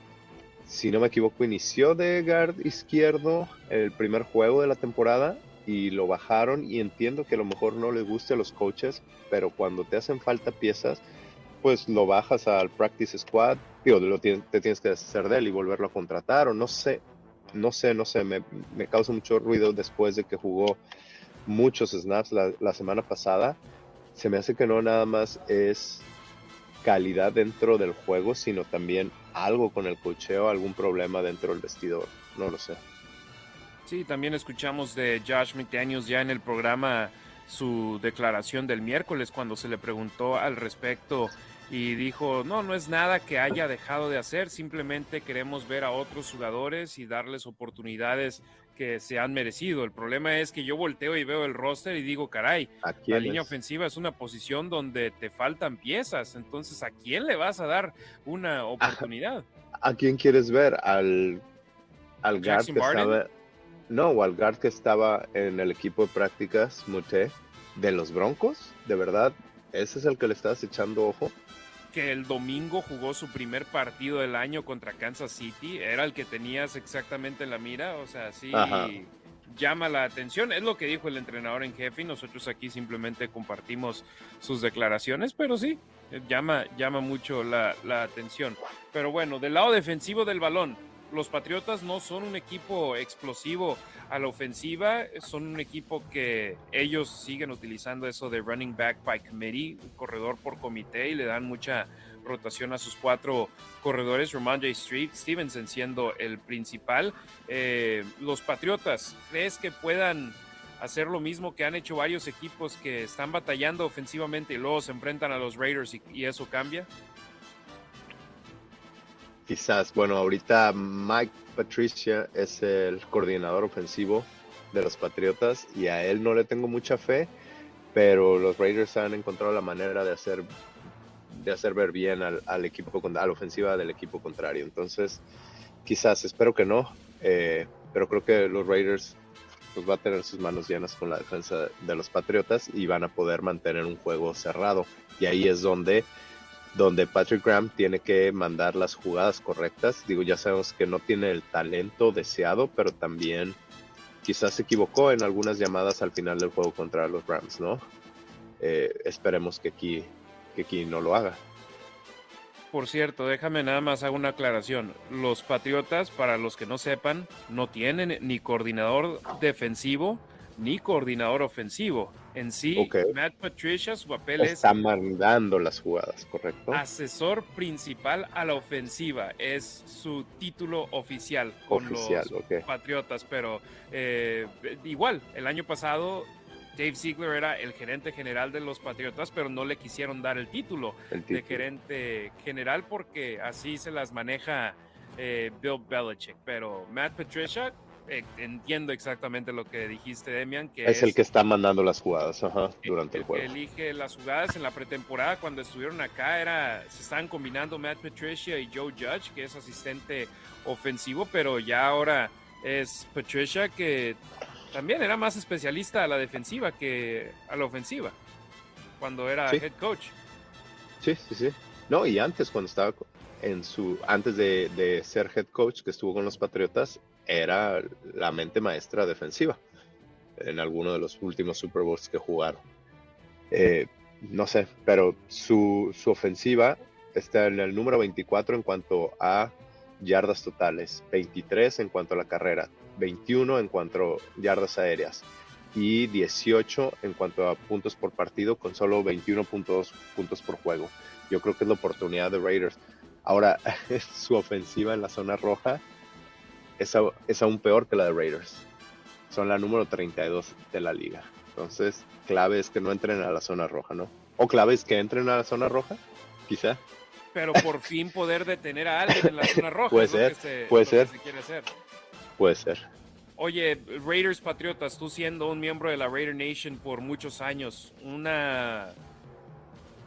si no me equivoco, inició de guard izquierdo el primer juego de la temporada y lo bajaron y entiendo que a lo mejor no les guste a los coaches, pero cuando te hacen falta piezas, pues lo bajas al practice squad, digo, lo te tienes que deshacer de él y volverlo a contratar o no sé, no sé, no sé, me, me causa mucho ruido después de que jugó muchos snaps la, semana pasada, se me hace que no nada más es calidad dentro del juego, sino también algo con el cocheo, algún problema dentro del vestidor. No lo sé. Sí, también escuchamos de Josh McDaniels ya en el programa su declaración del miércoles cuando se le preguntó al respecto y dijo, no, no es nada que haya dejado de hacer, simplemente queremos ver a otros jugadores y darles oportunidades que se han merecido. El problema es que yo volteo y veo el roster y digo, caray, la línea ofensiva es una posición donde te faltan piezas, entonces ¿a quién le vas a dar una oportunidad? ¿A, quién quieres ver? ¿Al, al guard que estaba... No, o al guard que estaba en el equipo de prácticas, Mute, de los Broncos, de verdad, ese es el que le estás echando ojo que el domingo jugó su primer partido del año contra Kansas City, era el que tenías exactamente en la mira, o sea, sí llama la atención, es lo que dijo el entrenador en jefe y nosotros aquí simplemente compartimos sus declaraciones, pero sí, llama, llama mucho la, la atención. Pero bueno, del lado defensivo del balón, los Patriotas no son un equipo explosivo a la ofensiva, son un equipo que ellos siguen utilizando eso de running back by committee, un corredor por comité y le dan mucha rotación a sus cuatro corredores, Ramondre Street, Stevenson siendo el principal. Eh, los Patriotas, ¿crees que puedan hacer lo mismo que han hecho varios equipos que están batallando ofensivamente y luego se enfrentan a los Raiders y eso cambia? Quizás, bueno, ahorita Mike Patricia es el coordinador ofensivo de los Patriotas y a él no le tengo mucha fe, pero los Raiders han encontrado la manera de hacer de hacer ver bien al, equipo a la ofensiva del equipo contrario. Entonces, quizás, espero que no, eh, pero creo que los Raiders pues, va a tener sus manos llenas con la defensa de los Patriotas y van a poder mantener un juego cerrado. Y ahí es donde donde Patrick Graham tiene que mandar las jugadas correctas. Digo, ya sabemos que no tiene el talento deseado, pero también quizás se equivocó en algunas llamadas al final del juego contra los Rams, ¿no? Eh, esperemos que aquí, que aquí no lo haga. Por cierto, déjame nada más hacer una aclaración. Los Patriotas, para los que no sepan, no tienen ni coordinador defensivo ni coordinador ofensivo. En sí, Matt Patricia, su papel es... Mandando las jugadas, ¿correcto? Asesor principal a la ofensiva, es su título oficial con los Patriotas, pero eh, igual, el año pasado Dave Ziegler era el gerente general de los Patriotas, pero no le quisieron dar el título, de gerente general porque así se las maneja eh, Bill Belichick. Pero Matt Patricia entiendo exactamente lo que dijiste, Demian. Que es, el que está mandando las jugadas durante el, juego. Que elige las jugadas en la pretemporada cuando estuvieron acá. Era, se estaban combinando Matt Patricia y Joe Judge, que es asistente ofensivo, pero ya ahora es Patricia que también era más especialista a la defensiva que a la ofensiva cuando era head coach. Sí, sí, sí. No, y antes cuando estaba en su antes de, de, ser head coach que estuvo con los Patriotas era la mente maestra defensiva en alguno de los últimos Super Bowls que jugaron. Eh, no sé, pero su, su, ofensiva está en el número 24 en cuanto a yardas totales, 23 en cuanto a la carrera, 21 en cuanto a yardas aéreas y 18 en cuanto a puntos por partido con solo 21.2 puntos por juego. Yo creo que es la oportunidad de Raiders. Ahora, su ofensiva en la zona roja es, aún peor que la de Raiders. Son la número 32 de la liga. Entonces, clave es que no entren a la zona roja, ¿no? O clave es que entren a la zona roja, quizá. Pero por fin poder detener a alguien en la zona roja. puede ser, puede ser. Puede ser. Oye, Raiders Patriotas, tú siendo un miembro de la Raider Nation por muchos años, una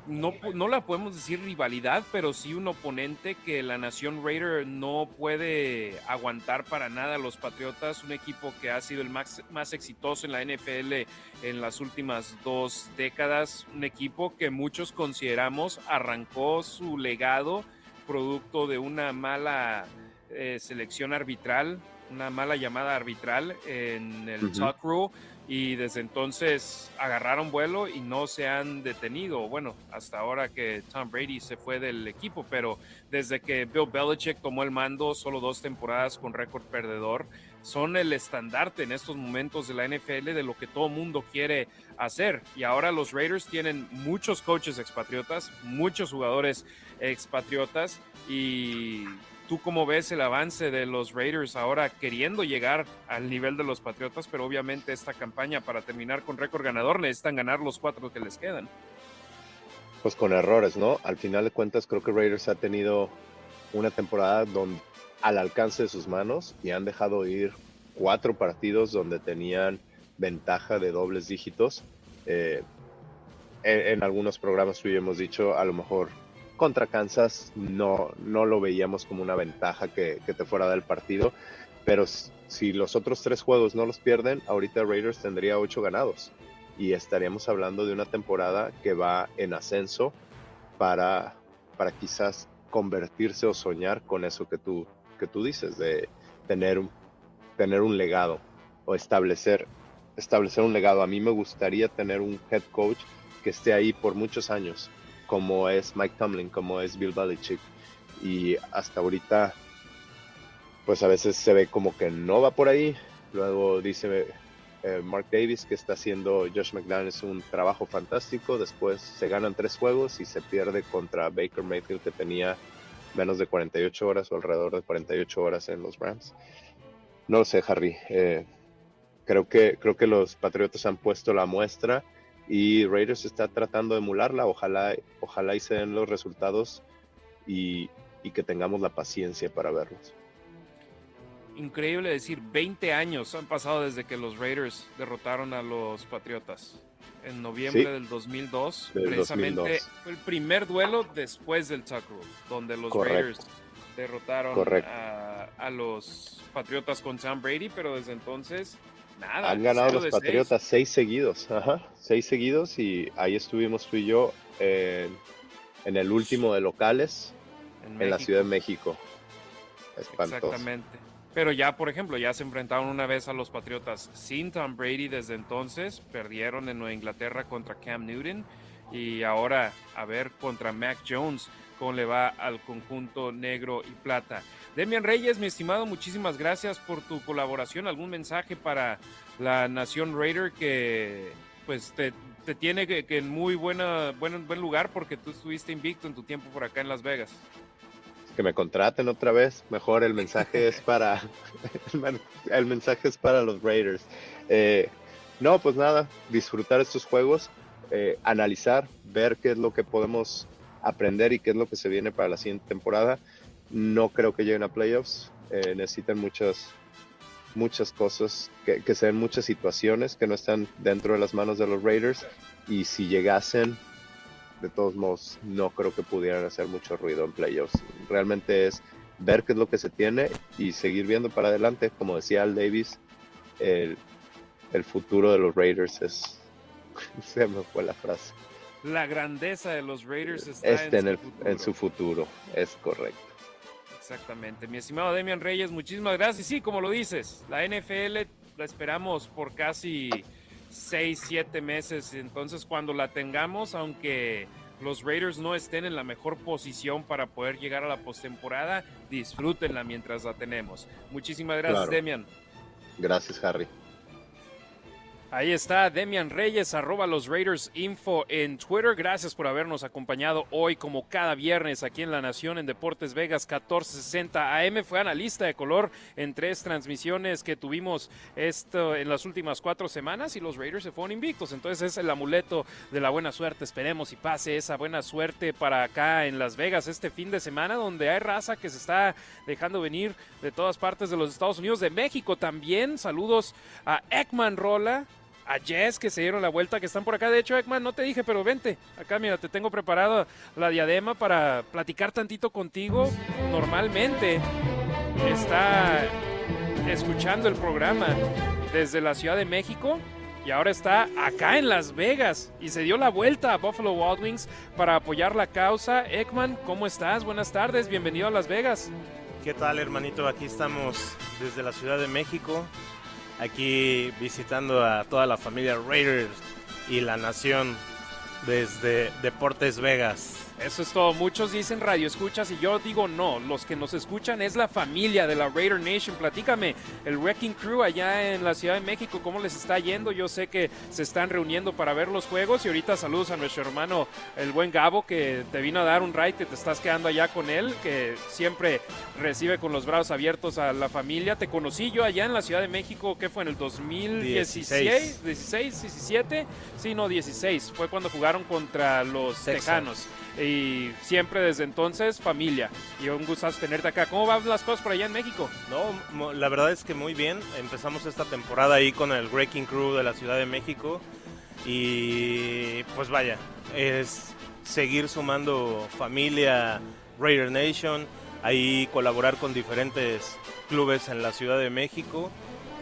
no, no la podemos decir rivalidad, pero sí un oponente que la Nación Raider no puede aguantar para nada. Los Patriotas, un equipo que ha sido el más, más exitoso en la NFL en las últimas dos décadas, un equipo que muchos consideramos arrancó su legado producto de una mala eh, selección arbitral, una mala llamada arbitral en el Talk Rule y desde entonces agarraron vuelo y no se han detenido. Bueno, hasta ahora que Tom Brady se fue del equipo, pero desde que Bill Belichick tomó el mando, solo dos temporadas con récord perdedor, son el estandarte en estos momentos de la NFL de lo que todo mundo quiere hacer. Y ahora los Raiders tienen muchos coaches expatriotas, muchos jugadores expatriotas y ¿Tú cómo ves el avance de los Raiders ahora queriendo llegar al nivel de los Patriotas? Pero obviamente esta campaña para terminar con récord ganador necesitan ganar los cuatro que les quedan. Pues con errores, ¿no? Al final de cuentas creo que Raiders ha tenido una temporada donde al alcance de sus manos y han dejado ir cuatro partidos donde tenían ventaja de dobles dígitos. Eh, en, algunos programas tú hemos dicho, a lo mejor contra Kansas no, no lo veíamos como una ventaja que, te fuera del partido, pero si los otros tres juegos no los pierden, ahorita Raiders tendría ocho ganados y estaríamos hablando de una temporada que va en ascenso para, para quizás convertirse o soñar con eso que tú, que tú dices, de tener un, tener un legado o establecer, establecer un legado. A mí me gustaría tener un head coach que esté ahí por muchos años como es Mike Tomlin, como es Bill Belichick. Y hasta ahorita, pues a veces se ve como que no va por ahí. Luego dice eh, Mark Davis que está haciendo Josh McDaniels un trabajo fantástico. Después se ganan tres juegos y se pierde contra Baker Mayfield que tenía menos de 48 horas o alrededor de 48 horas en los Rams. No lo sé, Harry. Eh, creo, que, creo que los Patriotas han puesto la muestra y Raiders está tratando de emularla. Ojalá, ojalá y se den los resultados y, que tengamos la paciencia para verlos. Increíble decir, 20 años han pasado desde que los Raiders derrotaron a los Patriotas. En noviembre del 2002, precisamente fue el primer duelo después del Tuck donde los Raiders derrotaron a, a, los Patriotas con Sam Brady, pero desde entonces han ganado los Patriotas seis. seguidos, ajá, seis seguidos y ahí estuvimos tú y yo en, el último de locales en, la Ciudad de México. Espantoso. Exactamente. Pero ya, por ejemplo, ya se enfrentaron una vez a los Patriotas sin Tom Brady desde entonces, perdieron en Nueva Inglaterra contra Cam Newton y ahora a ver contra Mac Jones cómo le va al conjunto negro y plata. Demian Reyes, mi estimado, muchísimas gracias por tu colaboración. ¿Algún mensaje para la Nación Raider que pues te, tiene que, en muy buena, buen, buen lugar porque tú estuviste invicto en tu tiempo por acá en Las Vegas? Que me contraten otra vez. Mejor el mensaje es para el mensaje es para los Raiders. Eh, no, pues nada, disfrutar estos juegos, eh, analizar, ver qué es lo que podemos aprender y qué es lo que se viene para la siguiente temporada. No creo que lleguen a playoffs. Eh, necesitan muchas, muchas cosas, que, que se den muchas situaciones que no están dentro de las manos de los Raiders. Y si llegasen, de todos modos, no creo que pudieran hacer mucho ruido en playoffs. Realmente es ver qué es lo que se tiene y seguir viendo para adelante. Como decía Al Davis, el, el futuro de los Raiders es. Se me fue la frase la grandeza de los Raiders está en, el, en, su futuro, es correcto. Exactamente. Mi estimado Demian Reyes, muchísimas gracias. Sí, como lo dices, la NFL la esperamos por casi 6, 7 meses. Entonces, cuando la tengamos, aunque los Raiders no estén en la mejor posición para poder llegar a la postemporada, disfrútenla mientras la tenemos. Muchísimas gracias, Demian. Gracias, Harry. Ahí está Demian Reyes, arroba los Raiders Info en Twitter. Gracias por habernos acompañado hoy, como cada viernes, aquí en La Nación, en Deportes Vegas 1460 AM. Fue analista de color en tres transmisiones que tuvimos esto en las últimas cuatro semanas y los Raiders se fueron invictos. Entonces es el amuleto de la buena suerte. Esperemos y pase esa buena suerte para acá en Las Vegas este fin de semana, donde hay raza que se está dejando venir de todas partes de los Estados Unidos, de México también. Saludos a Ekman Rola a Jess que se dieron la vuelta, que están por acá. De hecho, Ekman, no te dije, pero vente. Acá, mira, te tengo preparado la diadema para platicar tantito contigo. Normalmente está escuchando el programa desde la Ciudad de México y ahora está acá en Las Vegas y se dio la vuelta a Buffalo Wild Wings para apoyar la causa. Ekman, ¿cómo estás? Buenas tardes, bienvenido a Las Vegas. ¿Qué tal, hermanito? Aquí estamos desde la Ciudad de México aquí visitando a toda la familia Raiders y la nación desde Deportes Vegas. Eso es todo. Muchos dicen radio escuchas y yo digo no. Los que nos escuchan es la familia de la Raider Nation. Platícame, el Wrecking Crew allá en la Ciudad de México, ¿cómo les está yendo? Yo sé que se están reuniendo para ver los juegos y ahorita saludos a nuestro hermano, el buen Gabo, que te vino a dar un ride, que te estás quedando allá con él, que siempre recibe con los brazos abiertos a la familia. Te conocí yo allá en la Ciudad de México, ¿qué fue? En el 2016, 16, 17, sí, no, 16. Fue cuando jugaron contra los Tejanos y siempre desde entonces familia. Y un gusto tenerte acá. ¿Cómo van las cosas por allá en México? No, la verdad es que muy bien. Empezamos esta temporada ahí con el Breaking Crew de la Ciudad de México y pues vaya, es seguir sumando familia Raider Nation, ahí colaborar con diferentes clubes en la Ciudad de México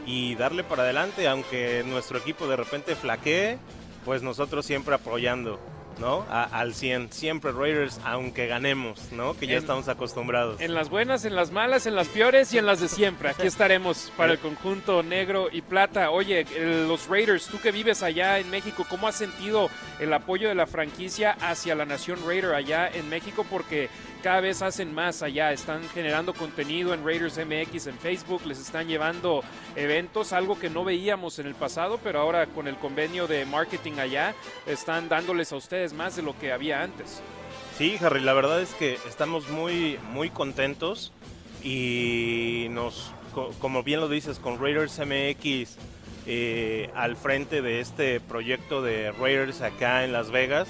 y darle para adelante, aunque nuestro equipo de repente flaquee, pues nosotros siempre apoyando. ¿No? al 100. Siempre Raiders, aunque ganemos, ¿no? Que ya estamos acostumbrados. En las buenas, en las malas, en las peores y en las de siempre. Aquí estaremos para el conjunto negro y plata. Oye, los Raiders, tú que vives allá en México, ¿cómo has sentido el apoyo de la franquicia hacia la nación Raider allá en México? Porque cada vez hacen más allá, están generando contenido en Raiders MX en Facebook, les están llevando eventos, algo que no veíamos en el pasado, pero ahora con el convenio de marketing allá, están dándoles a ustedes más de lo que había antes. Sí, Harry, la verdad es que estamos muy, muy contentos y nos, como bien lo dices, con Raiders MX eh, al frente de este proyecto de Raiders acá en Las Vegas,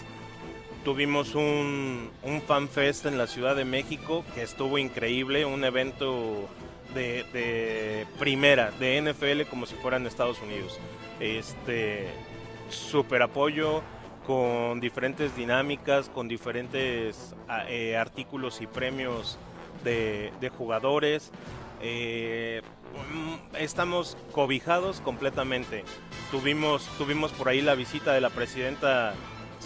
tuvimos un, un fan fest en la Ciudad de México que estuvo increíble, un evento de, primera, de NFL como si fuera en Estados Unidos. Este, super apoyo con diferentes dinámicas, con diferentes eh, artículos y premios de, jugadores. Eh, estamos cobijados completamente. Tuvimos, tuvimos por ahí la visita de la presidenta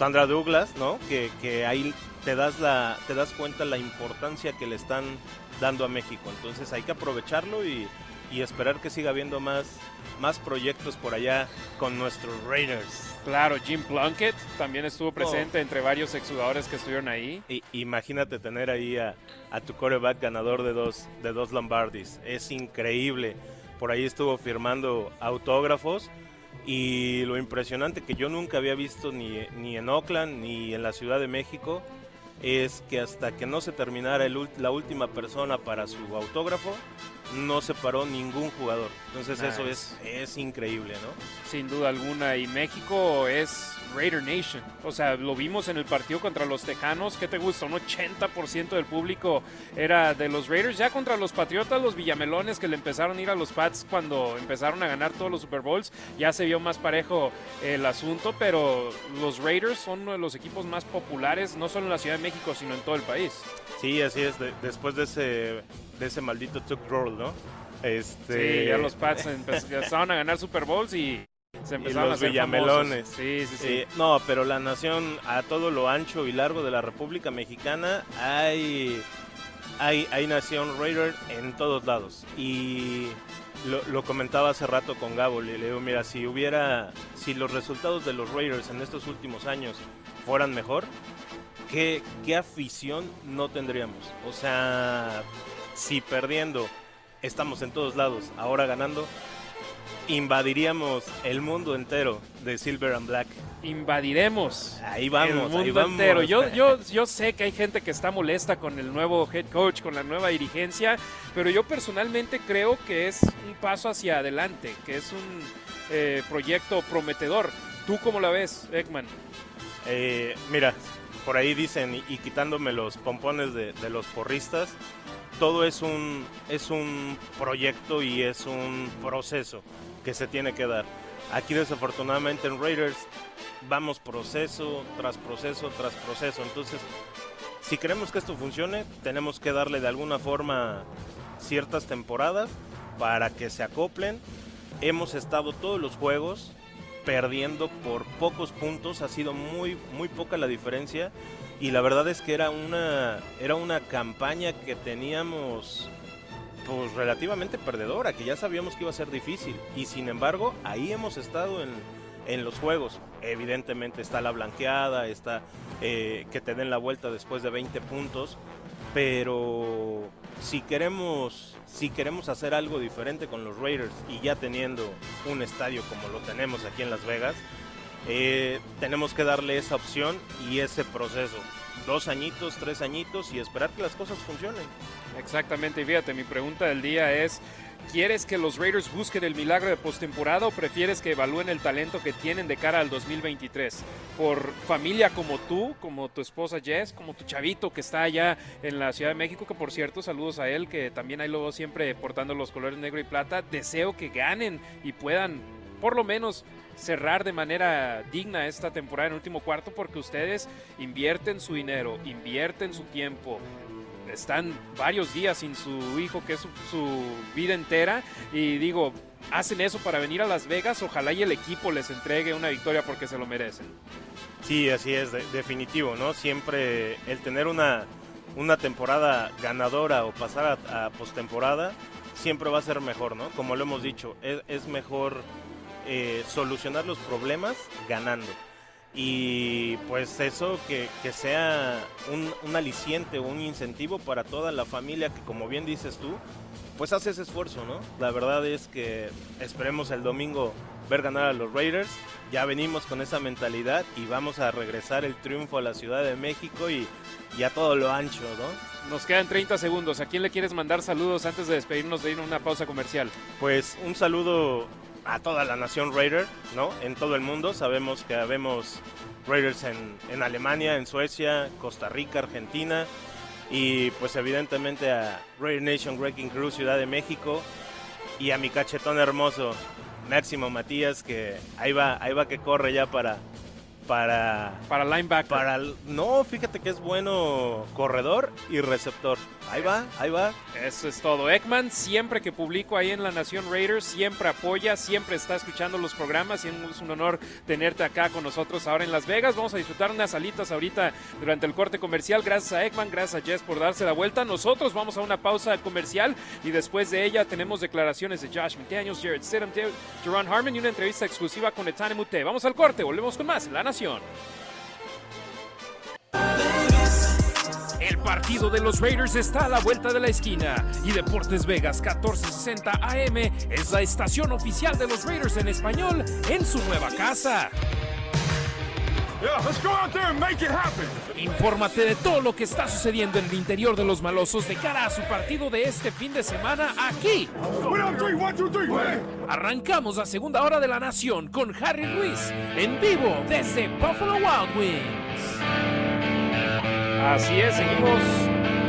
Sandra Douglas, ¿no? Que, que ahí te das, la, te das cuenta la importancia que le están dando a México. Entonces hay que aprovecharlo y, y esperar que siga habiendo más, más proyectos por allá con nuestros Raiders. Claro, Jim Plunkett también estuvo presente entre varios exjugadores que estuvieron ahí. Y, imagínate tener ahí a, a, tu coreback ganador de dos, de dos Lombardis. Es increíble. Por ahí estuvo firmando autógrafos y lo impresionante que yo nunca había visto ni, ni en Oakland ni en la Ciudad de México es que hasta que no se terminara la última persona para su autógrafo, no se paró ningún jugador. Entonces eso es, es increíble, ¿no? Sin duda alguna. Y México es Raider Nation. O sea, lo vimos en el partido contra los Tejanos. ¿Qué te gusta? Un 80% del público era de los Raiders. Ya contra los Patriotas, los Villamelones que le empezaron a ir a los Pats cuando empezaron a ganar todos los Super Bowls, ya se vio más parejo el asunto. Pero los Raiders son uno de los equipos más populares, no solo en la Ciudad de México, sino en todo el país. Sí, así es. después de ese, de ese maldito Tuck Roll, ¿no? Este... Sí, ya los Pats empezaron a ganar Super Bowls y se empezaron los a hacer Villamelones. Sí, sí, sí. Eh, no, pero la nación, a todo lo ancho y largo de la República Mexicana, hay, hay, hay nación Raider en todos lados. Y lo, comentaba hace rato con Gabo, le, digo, mira, si hubiera, si los resultados de los Raiders en estos últimos años fueran mejor, ¿qué, qué afición no tendríamos? O sea, si perdiendo estamos en todos lados, ahora ganando, invadiríamos el mundo entero de Silver and Black. Invadiremos. Ahí vamos, el mundo entero. Yo, yo, yo sé que hay gente que está molesta con el nuevo head coach, con la nueva dirigencia, pero yo personalmente creo que es un paso hacia adelante, que es un eh, proyecto prometedor. ¿Tú cómo la ves, Ekman? Eh, mira, por ahí dicen, y, quitándome los pompones de, de los porristas, todo es un, es un proyecto y es un proceso que se tiene que dar. Aquí desafortunadamente en Raiders vamos proceso tras proceso tras proceso. Entonces, si queremos que esto funcione, tenemos que darle de alguna forma ciertas temporadas para que se acoplen. Hemos estado todos los juegos perdiendo por pocos puntos, ha sido muy muy poca la diferencia y la verdad es que era una era una campaña que teníamos pues relativamente perdedora, que ya sabíamos que iba a ser difícil y sin embargo ahí hemos estado en, en los juegos. Evidentemente está la blanqueada, está eh, que te den la vuelta después de 20 puntos, pero si queremos, si queremos hacer algo diferente con los Raiders y ya teniendo un estadio como lo tenemos aquí en Las Vegas, eh, tenemos que darle esa opción y ese proceso. Dos añitos, tres añitos y esperar que las cosas funcionen. Exactamente, y fíjate, mi pregunta del día es, ¿quieres que los Raiders busquen el milagro de postemporada o prefieres que evalúen el talento que tienen de cara al 2023? Por familia como tú, como tu esposa Jess, como tu chavito que está allá en la Ciudad de México, que por cierto, saludos a él, que también ahí lo veo siempre portando los colores negro y plata, deseo que ganen y puedan por lo menos cerrar de manera digna esta temporada en último cuarto porque ustedes invierten su dinero, invierten su tiempo, están varios días sin su hijo, que es su, vida entera, y digo, hacen eso para venir a Las Vegas, ojalá y el equipo les entregue una victoria porque se lo merecen. Sí, así es, definitivo, ¿no? Siempre el tener una, una temporada ganadora o pasar a, postemporada siempre va a ser mejor, ¿no? Como lo hemos dicho, es, mejor eh, solucionar los problemas ganando y pues eso que, sea un, aliciente o un incentivo para toda la familia que como bien dices tú, pues hace ese esfuerzo, ¿no? La verdad es que esperemos el domingo ver ganar a los Raiders, ya venimos con esa mentalidad y vamos a regresar el triunfo a la Ciudad de México y, y a todo lo ancho, ¿no? Nos quedan 30 segundos. ¿A quién le quieres mandar saludos antes de despedirnos de ir a una pausa comercial? Pues un saludo a toda la nación Raider, ¿no? En todo el mundo. Sabemos que habemos Raiders en, en Alemania, en Suecia, Costa Rica, Argentina y pues evidentemente a Raider Nation Wrecking Crew Ciudad de México y a mi cachetón hermoso Máximo Matías que ahí va, ahí va que corre ya para para para linebacker. Para no, fíjate que es bueno corredor y receptor. Ahí va, ahí va. Eso es todo. Ekman, siempre que publico ahí en La Nación Raiders, siempre apoya, siempre está escuchando los programas y es un honor tenerte acá con nosotros ahora en Las Vegas. Vamos a disfrutar unas salitas ahorita durante el corte comercial. Gracias a Ekman, gracias a Jess por darse la vuelta. Nosotros vamos a una pausa comercial y después de ella tenemos declaraciones de Josh McDaniels, Jared Stidham, Jerron Harmon y una entrevista exclusiva con Etane Mute. Vamos al corte, volvemos con más La El partido de los Raiders está a la vuelta de la esquina y Deportes Vegas 1460 AM es la estación oficial de los Raiders en español en su nueva casa. Infórmate de todo lo que está sucediendo en el interior de los malosos de cara a su partido de este fin de semana aquí. Arrancamos la segunda hora de la nación con Harry Ruiz en vivo desde Buffalo Wild Wings. Así es, seguimos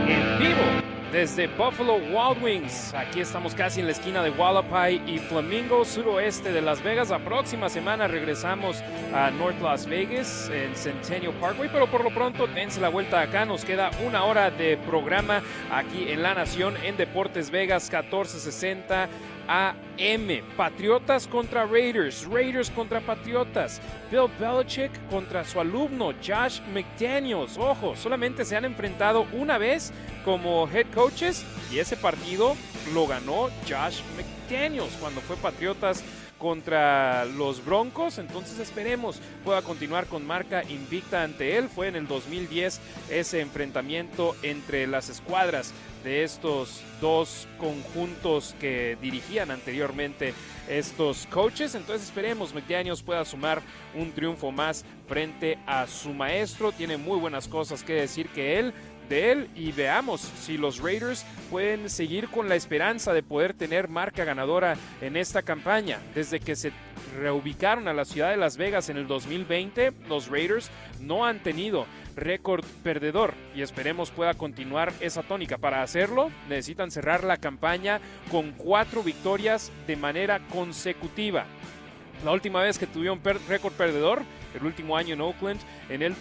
en vivo desde Buffalo Wild Wings. Aquí estamos casi en la esquina de Wallapai y Flamingo, suroeste de Las Vegas. La próxima semana regresamos a North Las Vegas en Centennial Parkway, pero por lo pronto dense la vuelta acá. Nos queda una hora de programa aquí en La Nación en Deportes Vegas 1460 AM. Patriotas contra Raiders, Raiders contra Patriotas, Bill Belichick contra su alumno Josh McDaniels. Ojo, solamente se han enfrentado una vez como head coaches y ese partido lo ganó Josh McDaniels cuando fue Patriotas contra los Broncos, entonces esperemos pueda continuar con marca invicta ante él. Fue en el 2010 ese enfrentamiento entre las escuadras de estos dos conjuntos que dirigían anteriormente estos coaches. Entonces esperemos McDaniels pueda sumar un triunfo más frente a su maestro. Tiene muy buenas cosas que decir que él de él y veamos si los Raiders pueden seguir con la esperanza de poder tener marca ganadora en esta campaña. Desde que se reubicaron a la ciudad de Las Vegas en el 2020, los Raiders no han tenido récord perdedor y esperemos pueda continuar esa tónica. Para hacerlo necesitan cerrar la campaña con cuatro victorias de manera consecutiva. La última vez que tuvieron récord perdedor, el último año en Oakland, en el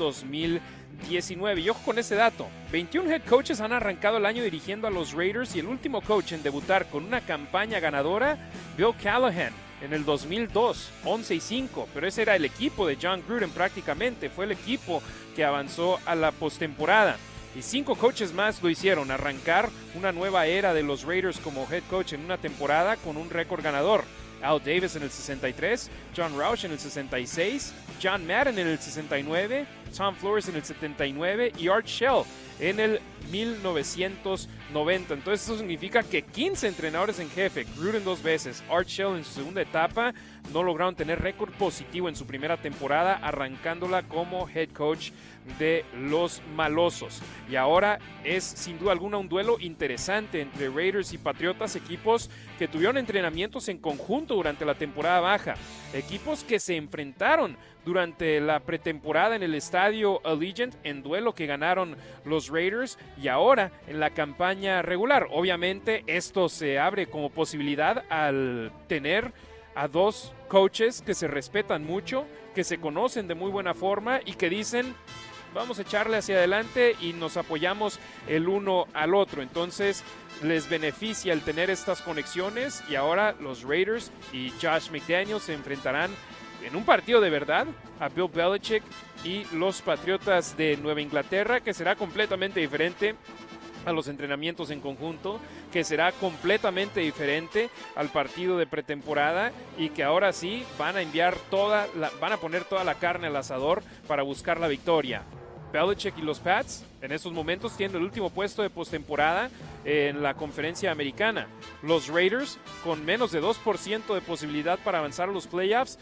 2019. Y ojo con ese dato, 21 head coaches han arrancado el año dirigiendo a los Raiders y el último coach en debutar con una campaña ganadora, Bill Callahan en el 2002, 11 y 5, pero ese era el equipo de John Gruden prácticamente, fue el equipo que avanzó a la postemporada. Y cinco coaches más lo hicieron, arrancar una nueva era de los Raiders como head coach en una temporada con un récord ganador. Al Davis en el 63, John Roush en el 66, John Madden en el 69, Tom Flores en el 79 y Art Shell en el 1990. Entonces eso significa que 15 entrenadores en jefe, Gruden dos veces, Art Shell en su segunda etapa, no lograron tener récord positivo en su primera temporada, arrancándola como head coach de los malosos. Y ahora es sin duda alguna un duelo interesante entre Raiders y Patriotas, equipos que tuvieron entrenamientos en conjunto durante la temporada baja, equipos que se enfrentaron durante la pretemporada en el estadio Allegiant en duelo que ganaron los Raiders y ahora en la campaña regular. Obviamente esto se abre como posibilidad al tener a dos coaches que se respetan mucho, que se conocen de muy buena forma y que dicen vamos a echarle hacia adelante y nos apoyamos el uno al otro. Entonces les beneficia el tener estas conexiones y ahora los Raiders y Josh McDaniels se enfrentarán en un partido de verdad a Bill Belichick y los Patriotas de Nueva Inglaterra, que será completamente diferente a los entrenamientos en conjunto, que será completamente diferente al partido de pretemporada y que ahora sí van a enviar toda van a poner toda la carne al asador para buscar la victoria. Belichick y los Pats en estos momentos tienen el último puesto de postemporada en la conferencia americana. Los Raiders con menos de 2% de posibilidad para avanzar a los playoffs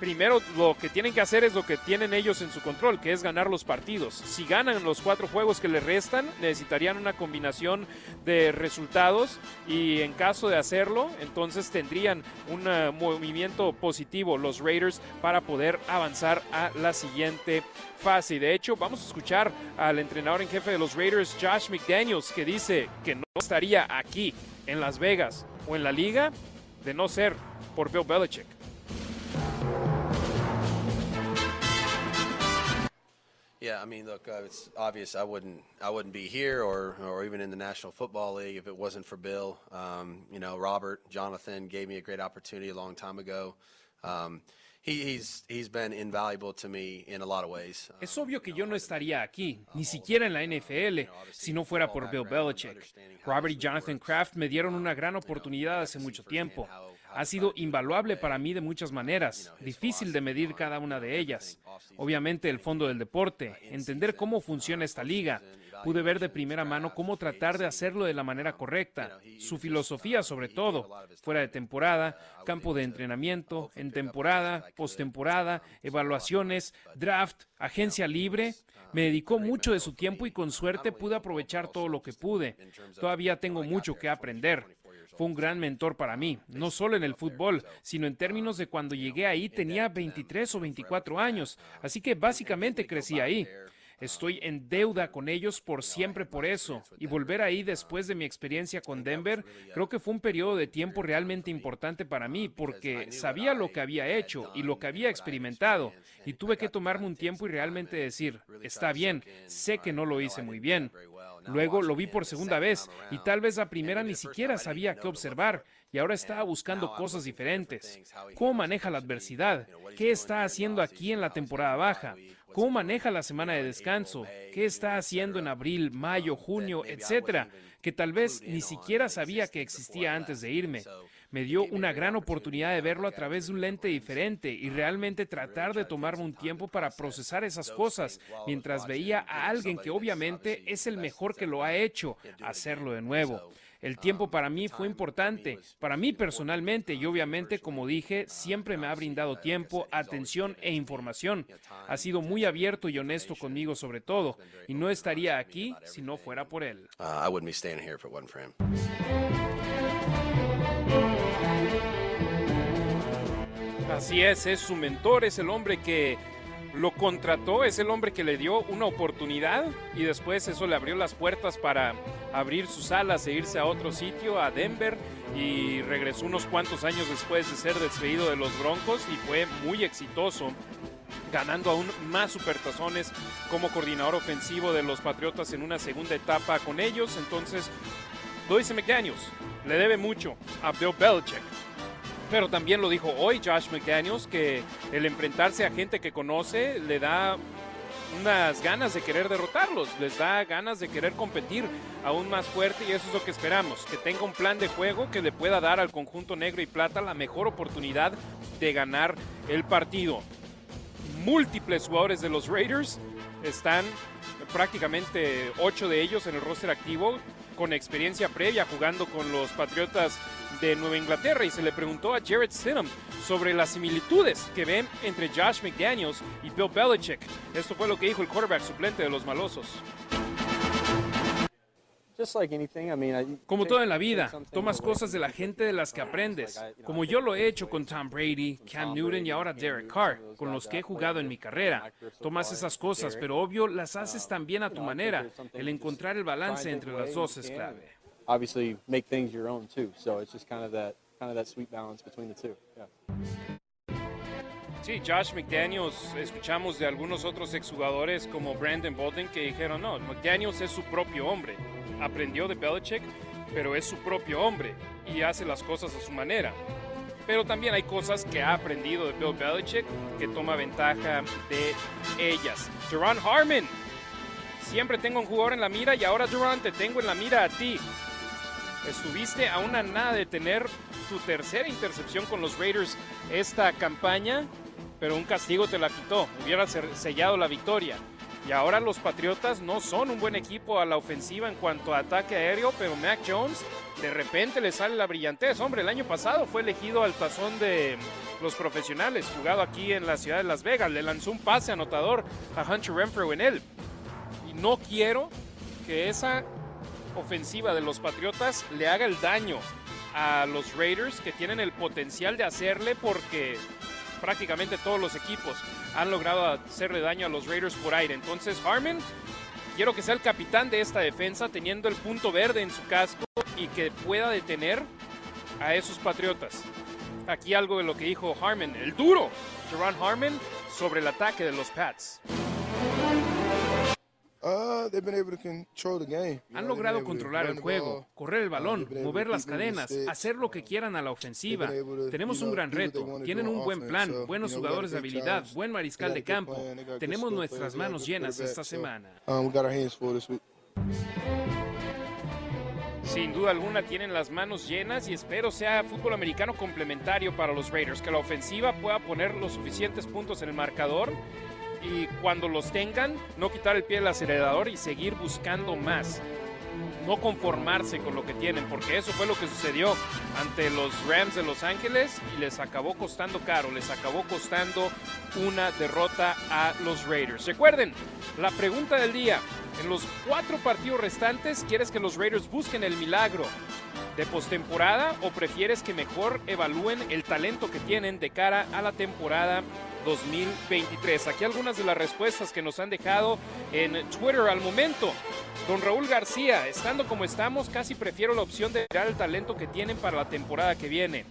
primero lo que tienen que hacer es lo que tienen ellos en su control, que es ganar los partidos. Si ganan los cuatro juegos que les restan, necesitarían una combinación de resultados y en caso de hacerlo, entonces tendrían un uh, movimiento positivo los Raiders para poder avanzar a la siguiente fase. De hecho, vamos a escuchar al entrenador en jefe de los Raiders, Josh McDaniels, que dice que no estaría aquí en Las Vegas o en la liga de no ser por Bill Belichick. Yeah, I mean, look, uh, it's obvious. I wouldn't, I wouldn't be here or, or even in the National Football League if it wasn't for Bill. Um, you know, Robert, Jonathan gave me a great opportunity a long time ago. Um, he, he's, he's been invaluable to me in a lot of ways. Es obvio que yo no estaría aquí, ni siquiera en la NFL, si no fuera por Bill Belichick. Robert y Jonathan Kraft me dieron una gran oportunidad hace mucho tiempo. Ha sido invaluable para mí de muchas maneras, difícil de medir cada una de ellas. Obviamente el fondo del deporte, entender cómo funciona esta liga. Pude ver de primera mano cómo tratar de hacerlo de la manera correcta, su filosofía sobre todo, fuera de temporada, campo de entrenamiento, en temporada, postemporada, evaluaciones, draft, agencia libre. Me dedicó mucho de su tiempo y con suerte pude aprovechar todo lo que pude. Todavía tengo mucho que aprender. Fue un gran mentor para mí, no solo en el fútbol, sino en términos de cuando llegué ahí tenía 23 o 24 años, así que básicamente crecí ahí. Estoy en deuda con ellos por siempre por eso. Y volver ahí después de mi experiencia con Denver, creo que fue un periodo de tiempo realmente importante para mí porque sabía lo que había hecho y lo que había experimentado. Y tuve que tomarme un tiempo y realmente decir, está bien, sé que no lo hice muy bien. Luego lo vi por segunda vez y tal vez la primera ni siquiera sabía qué observar y ahora estaba buscando cosas diferentes. ¿Cómo maneja la adversidad? ¿Qué está haciendo aquí en la temporada baja? ¿Cómo maneja la semana de descanso? ¿Qué está haciendo en abril, mayo, junio, etcétera? Que tal vez ni siquiera sabía que existía antes de irme. Me dio una gran oportunidad de verlo a través de un lente diferente y realmente tratar de tomarme un tiempo para procesar esas cosas. mientras veía a alguien que obviamente es el mejor que lo ha hecho hacerlo de nuevo. El tiempo para mí fue importante, para mí personalmente y obviamente, como dije, siempre me ha brindado tiempo, atención e información. Ha sido muy abierto y honesto conmigo sobre todo, y no estaría aquí si no fuera por él. Así es, es su mentor, es el hombre que lo contrató, es el hombre que le dio una oportunidad y después eso le abrió las puertas para abrir sus alas e irse a otro sitio, a Denver, y regresó unos cuantos años después de ser despedido de los Broncos y fue muy exitoso ganando aún más supertazones como coordinador ofensivo de los Patriotas en una segunda etapa con ellos. Entonces, lo dice McDaniels, le debe mucho a Bill Belichick. Pero también lo dijo hoy Josh McDaniels que el enfrentarse a gente que conoce le da unas ganas de querer derrotarlos, les da ganas de querer competir aún más fuerte y eso es lo que esperamos, que tenga un plan de juego que le pueda dar al conjunto negro y plata la mejor oportunidad de ganar el partido. Múltiples jugadores de los Raiders están prácticamente ocho de ellos en el roster activo con experiencia previa jugando con los Patriotas de Nueva Inglaterra y se le preguntó a Jared Stidham sobre las similitudes que ven entre Josh McDaniels y Bill Belichick. Esto fue lo que dijo el quarterback suplente de los malosos. Como todo en la vida, tomas cosas de la gente de las que aprendes. Como yo lo he hecho con Tom Brady, Cam Newton y ahora Derek Carr, con los que he jugado en mi carrera. Tomas esas cosas, pero obvio las haces también a tu manera. El encontrar el balance entre las dos es clave. Obviously, make things your own too. So it's just kind of that kind of that sweet balance between the two. Sí, Josh McDaniels, escuchamos de algunos otros exjugadores como Brandon Bolden que dijeron, no, McDaniels es su propio hombre aprendió de Belichick, pero es su propio hombre y hace las cosas a su manera. Pero también hay cosas que ha aprendido de Bill Belichick que toma ventaja de ellas. Duran Harmon. Siempre tengo un jugador en la mira y ahora Duran te tengo en la mira a ti. Estuviste a una nada de tener tu tercera intercepción con los Raiders esta campaña, pero un castigo te la quitó. Hubiera sellado la victoria. Y ahora los Patriotas no son un buen equipo a la ofensiva en cuanto a ataque aéreo, pero Mac Jones de repente le sale la brillantez. Hombre, el año pasado fue elegido al tazón de los profesionales, jugado aquí en la ciudad de Las Vegas. Le lanzó un pase anotador a Hunter Renfrew en él. Y no quiero que esa ofensiva de los Patriotas le haga el daño a los Raiders que tienen el potencial de hacerle porque prácticamente todos los equipos han logrado hacerle daño a los Raiders por aire. Entonces, Harmon, quiero que sea el capitán de esta defensa, teniendo el punto verde en su casco y que pueda detener a esos Patriotas. Aquí algo de lo que dijo Harmon, el duro, Jerron Harmon, sobre el ataque de los Pats. Uh, Han logrado controlar el juego, correr el uh, balón, mover las cadenas, hacer lo que quieran a la ofensiva. Tenemos un gran reto, tienen un buen plan, buenos jugadores de habilidad, buen mariscal de campo. Tenemos nuestras manos llenas esta semana. Um, Sin duda alguna tienen las manos llenas y espero sea fútbol americano complementario para los Raiders, que la ofensiva pueda poner los suficientes puntos en el marcador y cuando los tengan, no quitar el pie del acelerador y seguir buscando más. No conformarse con lo que tienen, porque eso fue lo que sucedió ante los Rams de Los Ángeles y les acabó costando caro, les acabó costando una derrota a los Raiders. Recuerden, la pregunta del día, en los cuatro partidos restantes, ¿quieres que los Raiders busquen el milagro de postemporada o prefieres que mejor evalúen el talento que tienen de cara a la temporada 2023. Aquí algunas de las respuestas que nos han dejado en Twitter al momento. Don Raúl García, estando como estamos, casi prefiero la opción de mirar el talento que tienen para la temporada que viene.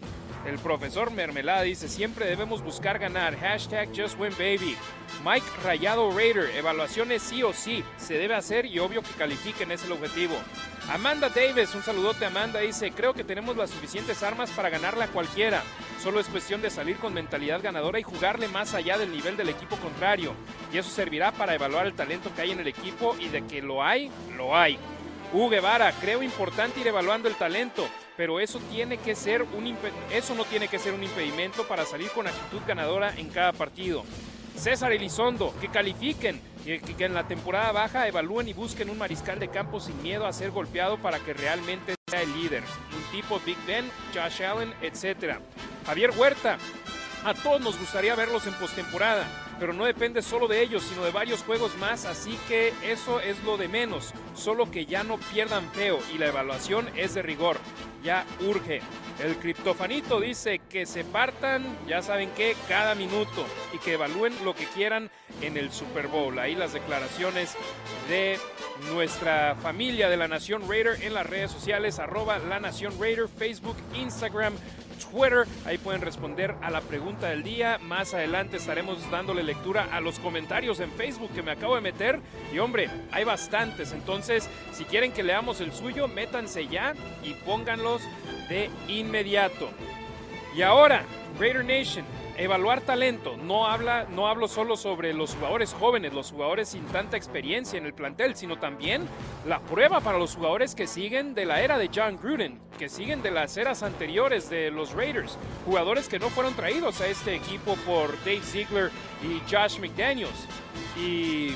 El profesor Mermelada dice, siempre debemos buscar ganar. Hashtag Just Win Baby. Mike Rayado Raider, evaluaciones sí o sí. Se debe hacer y obvio que califiquen, es el objetivo. Amanda Davis, un saludote Amanda, dice, creo que tenemos las suficientes armas para ganarla a cualquiera. Solo es cuestión de salir con mentalidad ganadora y jugarle más allá del nivel del equipo contrario. Y eso servirá para evaluar el talento que hay en el equipo y de que lo hay, lo hay. Hugo Guevara, creo importante ir evaluando el talento, pero eso, tiene que ser un eso no tiene que ser un impedimento para salir con actitud ganadora en cada partido. César Elizondo, que califiquen, que, que en la temporada baja evalúen y busquen un mariscal de campo sin miedo a ser golpeado para que realmente sea el líder. Un tipo Big Ben, Josh Allen, etc. Javier Huerta, a todos nos gustaría verlos en postemporada, pero no depende solo de ellos, sino de varios juegos más, así que eso es lo de menos, solo que ya no pierdan feo y la evaluación es de rigor, ya urge. El criptofanito dice que se partan, ya saben qué, cada minuto y que evalúen lo que quieran en el Super Bowl. Ahí las declaraciones de nuestra familia de la Nación Raider en las redes sociales, arroba la Nación Raider, Facebook, Instagram, Twitter. Ahí pueden responder a la pregunta del día. Más adelante estaremos dándole lectura a los comentarios en Facebook que me acabo de meter. Y hombre, hay bastantes. Entonces, si quieren que leamos el suyo, métanse ya y pónganlos de inmediato. Y ahora, Raider Nation, evaluar talento. No, habla, no hablo solo sobre los jugadores jóvenes, los jugadores sin tanta experiencia en el plantel, sino también la prueba para los jugadores que siguen de la era de John Gruden, que siguen de las eras anteriores de los Raiders. Jugadores que no fueron traídos a este equipo por Dave Ziegler y Josh McDaniels. Y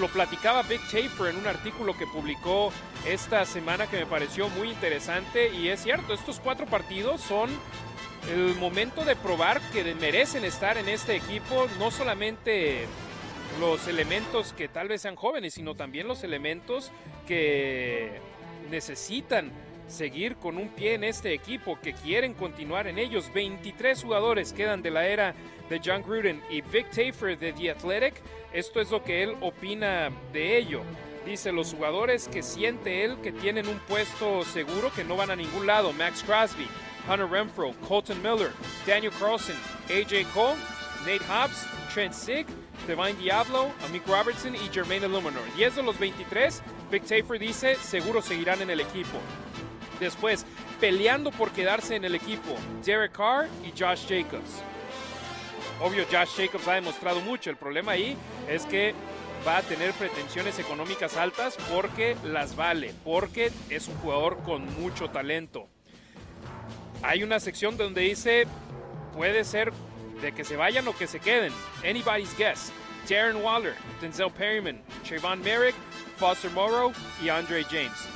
lo platicaba Big Taper en un artículo que publicó esta semana que me pareció muy interesante y es cierto, estos cuatro partidos son el momento de probar que merecen estar en este equipo, no solamente los elementos que tal vez sean jóvenes, sino también los elementos que necesitan seguir con un pie en este equipo, que quieren continuar en ellos. 23 jugadores quedan de la era de John Gruden y Vic Tafer de The Athletic. Esto es lo que él opina de ello. Dice los jugadores que siente él que tienen un puesto seguro, que no van a ningún lado. Max Crosby, Hunter Renfro, Colton Miller, Daniel Carlson, AJ Cole, Nate Hobbs, Trent Sig, Divine Diablo, Amik Robertson y Jermaine Illuminor. 10 de los 23, Vic Tafer dice, seguro seguirán en el equipo. Después, peleando por quedarse en el equipo, Derek Carr y Josh Jacobs. Obvio, Josh Jacobs ha demostrado mucho. El problema ahí es que va a tener pretensiones económicas altas porque las vale, porque es un jugador con mucho talento hay una sección donde dice puede ser de que se vayan o que se queden. Anybody's guess. Darren Waller, Denzel Perryman, Trayvon Merrick, Foster Morrow y Andre James.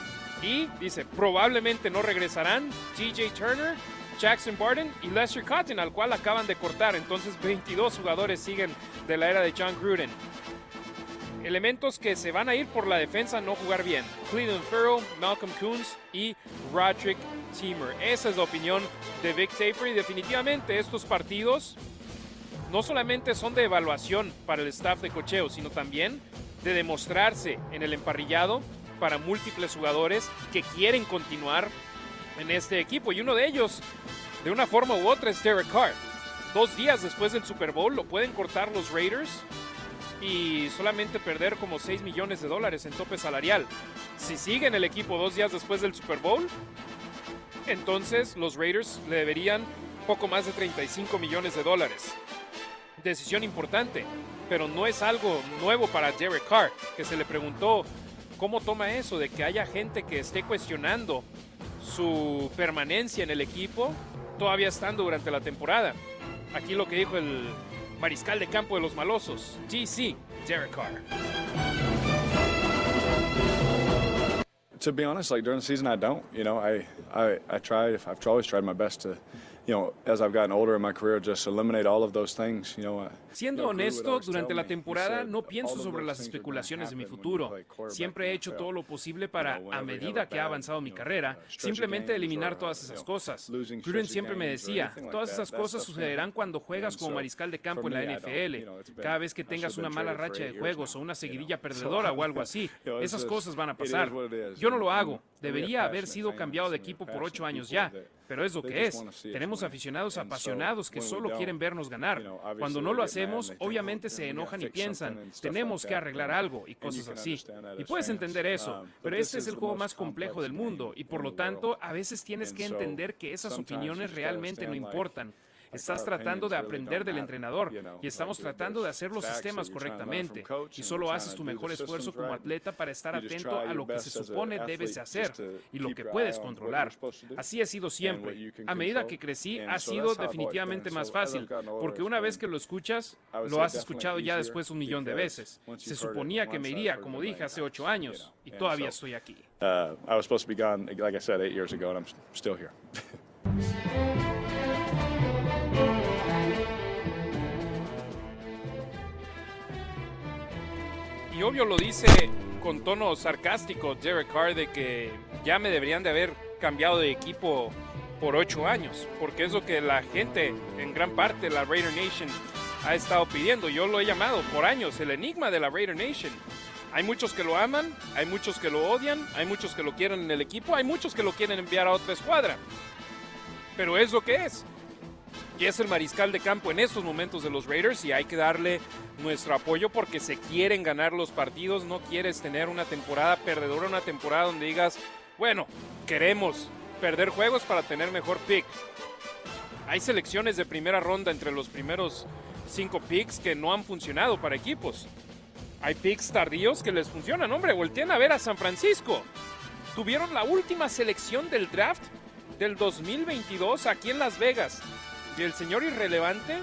Y dice, probablemente no regresarán TJ Turner, Jackson Barton y Lester Cotton, al cual acaban de cortar. Entonces 22 jugadores siguen de la era de John Gruden. Elementos que se van a ir por la defensa no jugar bien. Cleveland Farrell, Malcolm Coons y Roderick Teamer. Esa es la opinión de Vic Taper y definitivamente estos partidos no solamente son de evaluación para el staff de cocheo, sino también de demostrarse en el emparrillado para múltiples jugadores que quieren continuar en este equipo. Y uno de ellos, de una forma u otra, es Derek Carr. Dos días después del Super Bowl lo pueden cortar los Raiders y solamente perder como 6 millones de dólares en tope salarial. Si siguen el equipo dos días después del Super Bowl, entonces los Raiders le deberían poco más de 35 millones de dólares. Decisión importante, pero no es algo nuevo para Derek Carr, que se le preguntó cómo toma eso de que haya gente que esté cuestionando su permanencia en el equipo todavía estando durante la temporada. Aquí lo que dijo el mariscal de campo de los malosos, GC, Derek Carr. To be honest, like during the season, I don't. You know, I I I try. I've always tried my best to you know, as I've gotten older in my career, just eliminate all of those things. You know, Siendo honesto, durante la temporada no pienso sobre las especulaciones de mi futuro. Siempre he hecho todo lo posible para, a medida que ha avanzado mi carrera, simplemente eliminar todas esas cosas. Gruden siempre me decía, todas esas cosas sucederán cuando juegas como mariscal de campo en la NFL. Cada vez que tengas una mala racha de juegos o una seguidilla perdedora o algo así, esas cosas van a pasar. Yo no lo hago. Debería haber sido cambiado de equipo por ocho años ya, pero es lo que es. Tenemos aficionados apasionados que solo quieren vernos ganar. Cuando no lo hacemos, obviamente se enojan y piensan, tenemos que arreglar algo y cosas así. Y puedes entender eso, um, pero este es el juego más complejo del mundo y por lo tanto a veces tienes que entender que esas opiniones realmente no importan. Estás tratando de aprender del entrenador y estamos tratando de hacer los sistemas correctamente. Y solo haces tu mejor esfuerzo como atleta para estar atento a lo que se supone debes hacer y lo que puedes controlar. Así ha sido siempre. A medida que crecí, ha sido definitivamente más fácil, porque una vez que lo escuchas, lo has escuchado ya después un millón de veces. Se suponía que me iría, como dije, hace ocho años, y todavía estoy aquí. Uh, I was supposed to be gone, like I said, eight years ago, and I'm still here. Y obvio lo dice con tono sarcástico Derek Carr de que ya me deberían de haber cambiado de equipo por ocho años, porque es lo que la gente, en gran parte la Raider Nation, ha estado pidiendo. Yo lo he llamado por años el enigma de la Raider Nation. Hay muchos que lo aman, hay muchos que lo odian, hay muchos que lo quieren en el equipo, hay muchos que lo quieren enviar a otra escuadra. Pero es lo que es y es el mariscal de campo en estos momentos de los Raiders y hay que darle nuestro apoyo porque se quieren ganar los partidos, no quieres tener una temporada perdedora, una temporada donde digas, bueno, queremos perder juegos para tener mejor pick. Hay selecciones de primera ronda entre los primeros cinco picks que no han funcionado para equipos. Hay picks tardíos que les funcionan. Hombre, volteen a ver a San Francisco. Tuvieron la última selección del draft del 2022 aquí en Las Vegas. Y el señor irrelevante,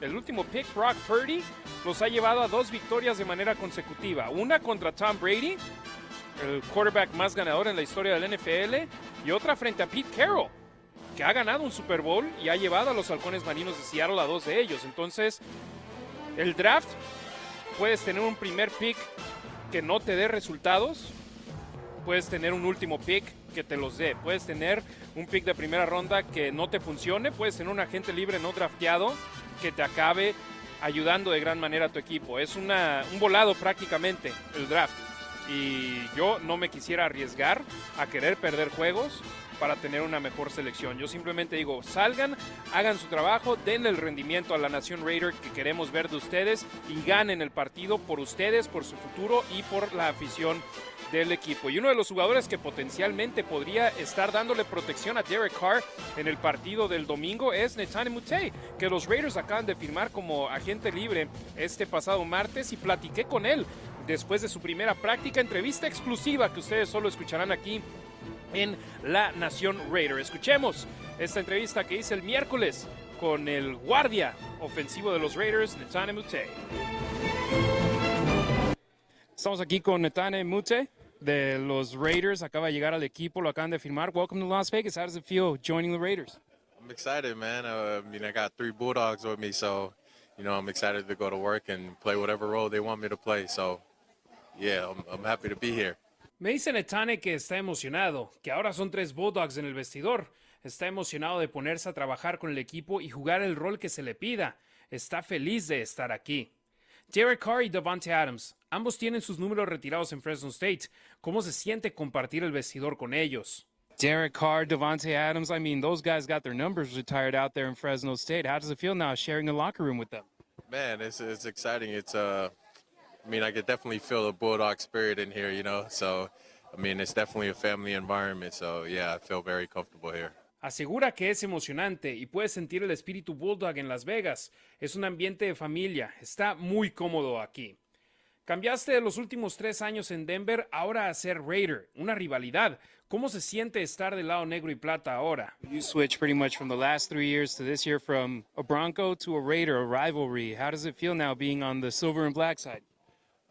el último pick, Brock Purdy, los ha llevado a dos victorias de manera consecutiva. Una contra Tom Brady, el quarterback más ganador en la historia del NFL, y otra frente a Pete Carroll, que ha ganado un Super Bowl y ha llevado a los halcones marinos de Seattle a dos de ellos. Entonces, el draft, puedes tener un primer pick que no te dé resultados, puedes tener un último pick que te los dé, puedes tener un pick de primera ronda que no te funcione, puedes tener un agente libre no drafteado que te acabe ayudando de gran manera a tu equipo. Es una, un volado prácticamente el draft. Y yo no me quisiera arriesgar a querer perder juegos para tener una mejor selección. Yo simplemente digo, salgan, hagan su trabajo, denle el rendimiento a la Nación Raider que queremos ver de ustedes y ganen el partido por ustedes, por su futuro y por la afición del equipo. Y uno de los jugadores que potencialmente podría estar dándole protección a Derek Carr en el partido del domingo es Netane Mutey, que los Raiders acaban de firmar como agente libre este pasado martes y platiqué con él después de su primera práctica, entrevista exclusiva que ustedes solo escucharán aquí en La Nación Raider. Escuchemos esta entrevista que hice el miércoles con el guardia ofensivo de los Raiders, Netane Mute. Estamos aquí con Netane Mute de los Raiders. Acaba de llegar al equipo, lo acaban de firmar. Welcome to Las Vegas. How does it feel joining the Raiders? I'm excited, man. Uh, I mean, I got three Bulldogs with me, so you know I'm excited to go to work and play whatever role they want me to play. So, yeah, I'm, I'm happy to be here. Me dice Netane que está emocionado, que ahora son tres Bulldogs en el vestidor. Está emocionado de ponerse a trabajar con el equipo y jugar el rol que se le pida. Está feliz de estar aquí. Derek Carr y Davante Adams, ambos tienen sus números retirados en Fresno State. ¿Cómo se siente compartir el vestidor con ellos? Derek Carr, Davante Adams, I mean, those guys got their numbers retired out there in Fresno State. How does it feel now sharing the locker room with them? Man, it's it's exciting. It's uh, I mean, I could definitely feel the Bulldog spirit in here, you know. So, I mean, it's definitely a family environment. So, yeah, I feel very comfortable here. Asegura que es emocionante y puede sentir el espíritu Bulldog en Las Vegas. Es un ambiente de familia. Está muy cómodo aquí. Cambiaste de los últimos tres años en Denver ahora a ser Raider, una rivalidad. ¿Cómo se siente estar del lado negro y plata ahora? You switch pretty much from the last three years to this year from a Bronco to a Raider, a rivalry. How does it feel now being on the silver and black side?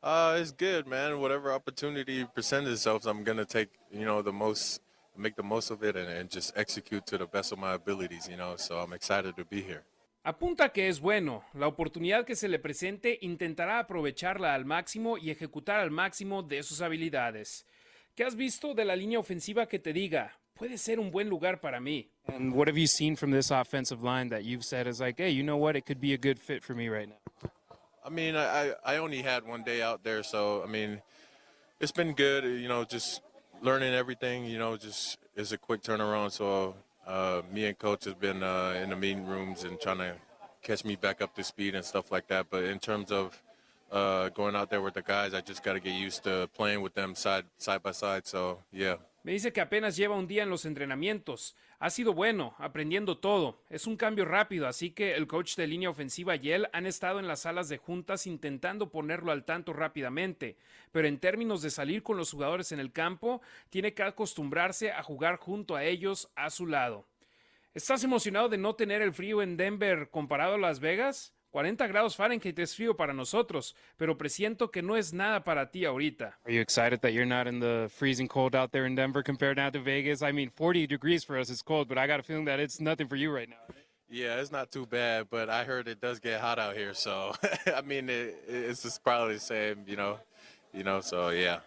Uh, it's good, man. Whatever opportunity presents itself, I'm gonna take, you know, the most, make the most of it, and, and just execute to the best of my abilities, you know. So I'm excited to be here. Apunta que es bueno. La oportunidad que se le presente intentará aprovecharla al máximo y ejecutar al máximo de sus habilidades. ¿Qué has visto de la línea ofensiva que te diga? Puede ser un buen lugar para mí. And what have you seen from this offensive line that you've said is like, hey, you know what, it could be a good fit for me right now? I mean, I, I only had one day out there, so I mean, it's been good. You know, just learning everything. You know, just it's a quick turnaround. So uh, me and coach has been uh, in the meeting rooms and trying to catch me back up to speed and stuff like that. But in terms of uh, going out there with the guys, I just got to get used to playing with them side side by side. So yeah. Me dice que apenas lleva un día en los entrenamientos. Ha sido bueno, aprendiendo todo. Es un cambio rápido, así que el coach de línea ofensiva y él han estado en las salas de juntas intentando ponerlo al tanto rápidamente. Pero en términos de salir con los jugadores en el campo, tiene que acostumbrarse a jugar junto a ellos a su lado. ¿Estás emocionado de no tener el frío en Denver comparado a Las Vegas? 40 grados Fahrenheit es frío para nosotros, pero presiento que no es nada para ti ahorita. Are you excited that you're not in the freezing cold out there in Denver compared now to Vegas? I mean, 40 degrees for us is cold, but I got a feeling that it's nothing for you right now. Yeah, it's not too bad, but I heard it does get hot out here, so I mean, it, it's just probably the same, you know, you know, so yeah.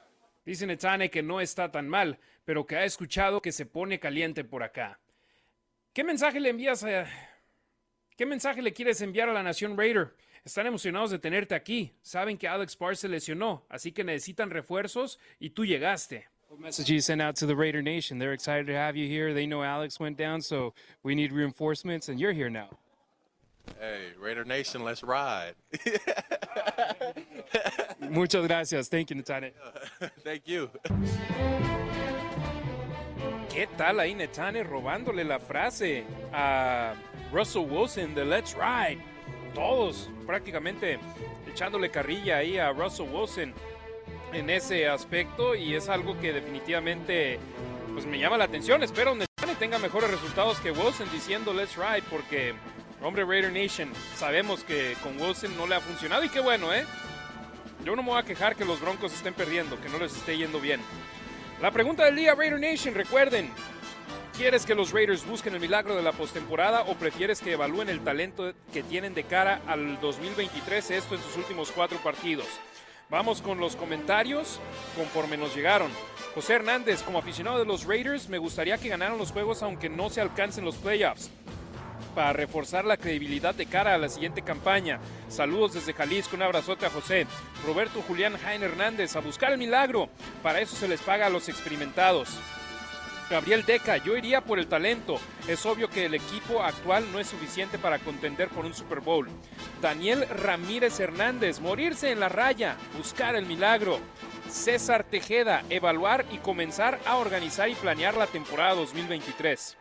Dice Netane que no está tan mal, pero que ha escuchado que se pone caliente por acá. ¿Qué mensaje le envías a ¿Qué mensaje le quieres enviar a la Nación Raider? Están emocionados de tenerte aquí. Saben que Alex Barr se lesionó, así que necesitan refuerzos y tú llegaste. What message you send out to the Raider Nation? They're excited to have you here. They know Alex went down, so we need reinforcements, and you're here now. Hey, Raider Nation, let's ride. Muchas gracias. Thank you, Natane. Thank you. ¿Qué tal ahí Netane robándole la frase a Russell Wilson de Let's Ride? Todos prácticamente echándole carrilla ahí a Russell Wilson en ese aspecto y es algo que definitivamente pues me llama la atención. Espero Netane tenga mejores resultados que Wilson diciendo Let's Ride porque hombre Raider Nation sabemos que con Wilson no le ha funcionado y qué bueno, ¿eh? Yo no me voy a quejar que los Broncos estén perdiendo, que no les esté yendo bien. La pregunta del día, Raider Nation, recuerden, ¿quieres que los Raiders busquen el milagro de la postemporada o prefieres que evalúen el talento que tienen de cara al 2023, esto en sus últimos cuatro partidos? Vamos con los comentarios conforme nos llegaron. José Hernández, como aficionado de los Raiders, me gustaría que ganaran los juegos aunque no se alcancen los playoffs para reforzar la credibilidad de cara a la siguiente campaña. Saludos desde Jalisco, un abrazote a José. Roberto Julián Jaén Hernández, a buscar el milagro. Para eso se les paga a los experimentados. Gabriel Deca, yo iría por el talento. Es obvio que el equipo actual no es suficiente para contender por un Super Bowl. Daniel Ramírez Hernández, morirse en la raya, buscar el milagro. César Tejeda, evaluar y comenzar a organizar y planear la temporada 2023.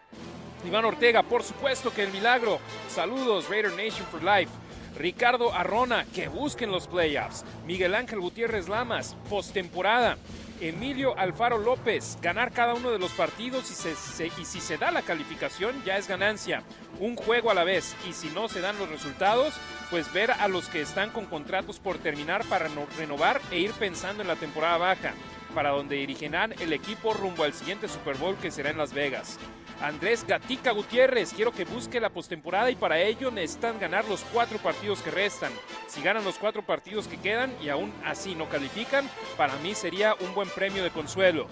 Iván Ortega, por supuesto que el milagro. Saludos, Raider Nation for Life. Ricardo Arrona, que busquen los playoffs. Miguel Ángel Gutiérrez Lamas, postemporada. Emilio Alfaro López, ganar cada uno de los partidos y, y si se da la calificación ya es ganancia. Un juego a la vez y si no se dan los resultados, pues ver a los que están con contratos por terminar para no, renovar e ir pensando en la temporada baja, para donde dirigirán el equipo rumbo al siguiente Super Bowl que será en Las Vegas. Andrés Gatica Gutiérrez, quiero que busque la postemporada y para ello necesitan ganar los cuatro partidos que restan. Si ganan los cuatro partidos que quedan y aún así no califican, para mí sería un buen premio de consuelo.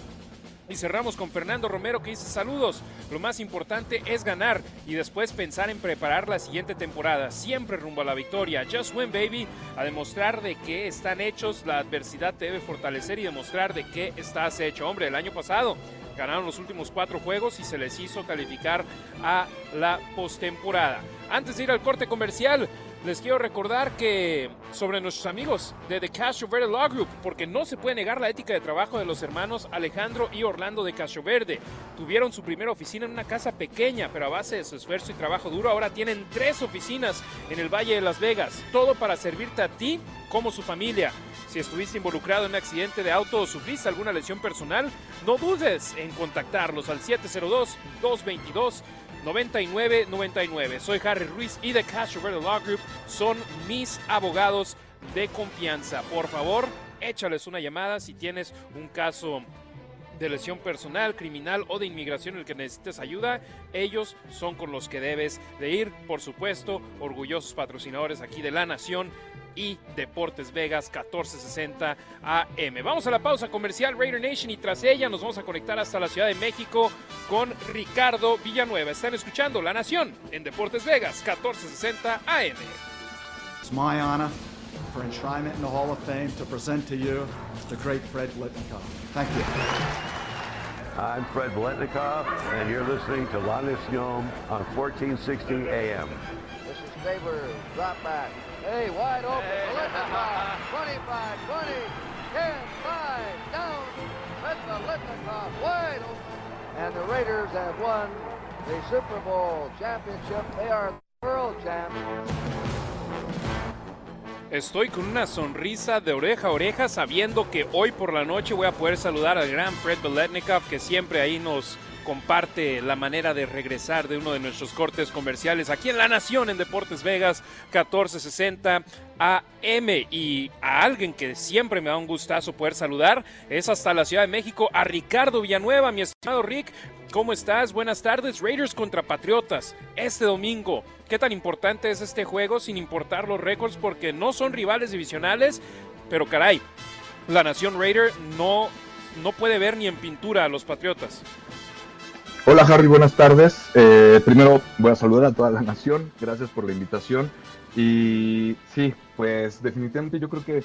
Y cerramos con Fernando Romero que dice saludos. Lo más importante es ganar y después pensar en preparar la siguiente temporada. Siempre rumbo a la victoria. Just win, baby. A demostrar de qué están hechos. La adversidad te debe fortalecer y demostrar de qué estás hecho. Hombre, el año pasado ganaron los últimos cuatro juegos y se les hizo calificar a la postemporada. Antes de ir al corte comercial, les quiero recordar que sobre nuestros amigos de The Verde Law Group, porque no se puede negar la ética de trabajo de los hermanos Alejandro y Orlando de Castro Verde. Tuvieron su primera oficina en una casa pequeña, pero a base de su esfuerzo y trabajo duro, ahora tienen tres oficinas en el Valle de Las Vegas. Todo para servirte a ti como su familia. Si estuviste involucrado en un accidente de auto o sufriste alguna lesión personal, no dudes en contactarlos al 702 222 9999. Soy Harry Ruiz y The Castro Verde Law Group son mis abogados de confianza. Por favor, échales una llamada si tienes un caso de lesión personal, criminal o de inmigración el que necesites ayuda, ellos son con los que debes de ir. Por supuesto, orgullosos patrocinadores aquí de la Nación y Deportes Vegas 1460 AM. Vamos a la pausa comercial Raider Nation y tras ella nos vamos a conectar hasta la Ciudad de México con Ricardo Villanueva. Están escuchando La Nación en Deportes Vegas 1460 AM. It's my honor for enshrinement in the Hall of Fame to present to you the great Fred Blitnikoff. Thank you. I'm Fred Blitnikoff, and you're listening to La Nacion on 1460 AM. This is Favors, drop back. Hey, wide open. Blitnikoff, 25, 20, 10, 5, down. That's the Blitnikoff, wide open. And the Raiders have won the Super Bowl championship. They are world champions. Estoy con una sonrisa de oreja a oreja sabiendo que hoy por la noche voy a poder saludar al gran Fred Beletnikov que siempre ahí nos comparte la manera de regresar de uno de nuestros cortes comerciales aquí en La Nación en Deportes Vegas 1460 AM y a alguien que siempre me da un gustazo poder saludar es hasta la Ciudad de México a Ricardo Villanueva, mi estimado Rick. ¿Cómo estás? Buenas tardes. Raiders contra Patriotas este domingo. ¿Qué tan importante es este juego sin importar los récords? Porque no son rivales divisionales, pero caray, la Nación Raider no, no puede ver ni en pintura a los Patriotas. Hola Harry, buenas tardes. Eh, primero voy a saludar a toda la nación. Gracias por la invitación. Y sí, pues definitivamente yo creo que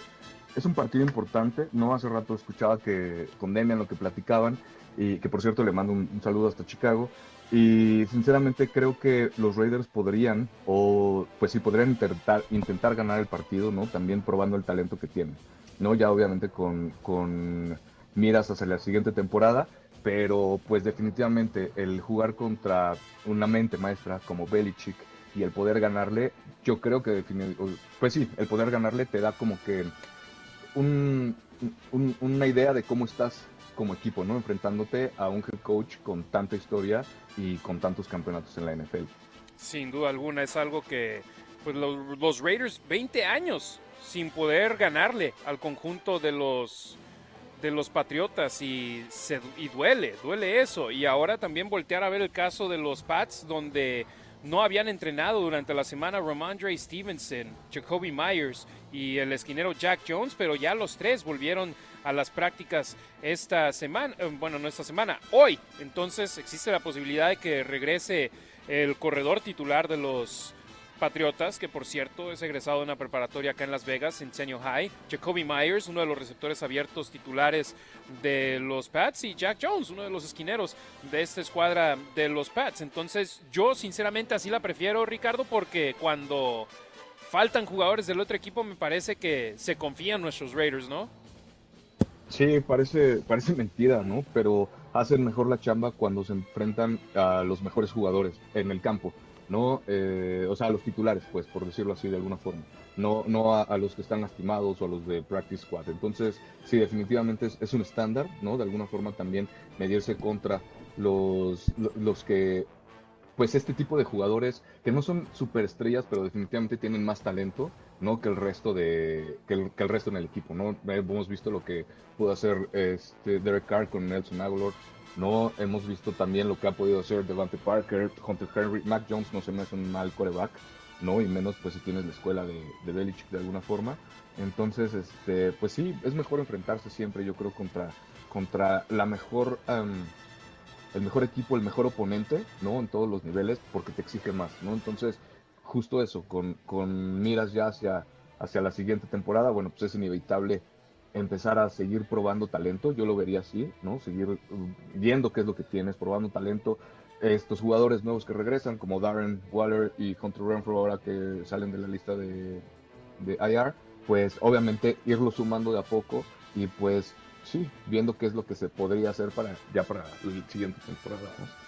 es un partido importante. No hace rato escuchaba que con Demian lo que platicaban y que por cierto le mando un, un, saludo hasta Chicago. Y sinceramente creo que los Raiders podrían, o pues sí, podrían intentar, intentar ganar el partido, ¿no? También probando el talento que tienen, ¿no? Ya obviamente con, con miras hacia la siguiente temporada, pero pues definitivamente el jugar contra una mente maestra como Belichick y el poder ganarle, yo creo que pues sí, el poder ganarle te da como que una idea de cómo estás como equipo, ¿no? Enfrentándote a un head coach con tanta historia y con tantos campeonatos en la NFL. Sin duda alguna, es algo que pues los, los Raiders 20 años sin poder ganarle al conjunto de los de los Patriotas y, se, y duele, duele eso. Y ahora también voltear a ver el caso de los Pats donde no habían entrenado durante la semana Ramondre Stevenson, Jacoby Myers y el esquinero Jack Jones, pero ya los tres volvieron a las prácticas esta semana, eh, bueno, no esta semana, hoy. Entonces existe la posibilidad de que regrese el corredor titular de los Patriotas, que por cierto es egresado de una preparatoria acá en Las Vegas, en Senio High. Jacoby Myers, uno de los receptores abiertos titulares de los Pats, y Jack Jones, uno de los esquineros de esta escuadra de los Pats. Entonces, yo sinceramente así la prefiero, Ricardo, porque cuando faltan jugadores del otro equipo, me parece que se confían nuestros Raiders, ¿no? Sí, parece, parece mentira, ¿no? Pero hacen mejor la chamba cuando se enfrentan a los mejores jugadores en el campo, ¿no? Eh, o sea, a los titulares, pues, por decirlo así de alguna forma. No, no a, los que están lastimados o a los de Practice Squad. Entonces, sí, definitivamente es, un estándar, ¿no? De alguna forma también medirse contra los, los que pues este tipo de jugadores que no son superestrellas, pero definitivamente tienen más talento, ¿no? Que el resto de que el, que el resto en el equipo, ¿no? Hemos visto lo que pudo hacer este Derek Carr con Nelson Aguilar, ¿no? Hemos visto también lo que ha podido hacer Devante Parker, Hunter Henry, Mac Jones no se me hace un mal coreback, ¿no? Y menos pues si tienes la escuela de, de Belichick de alguna forma. Entonces, este, pues sí, es mejor enfrentarse siempre, yo creo, contra, contra la mejor el mejor equipo, el mejor oponente, ¿no? En todos los niveles, porque te exige más, ¿no? Entonces, justo eso, con, con miras ya hacia, hacia la siguiente temporada, bueno, pues es inevitable empezar a seguir probando talento, yo lo vería así, ¿no? Seguir uh, viendo qué es lo que tienes, probando talento. Estos jugadores nuevos que regresan, como Darren Waller y Hunter Renfro, ahora que salen de la lista de, de IR, pues obviamente irlo sumando de a poco y pues sí, viendo qué es lo que se podría hacer para ya para la siguiente temporada. ¿no?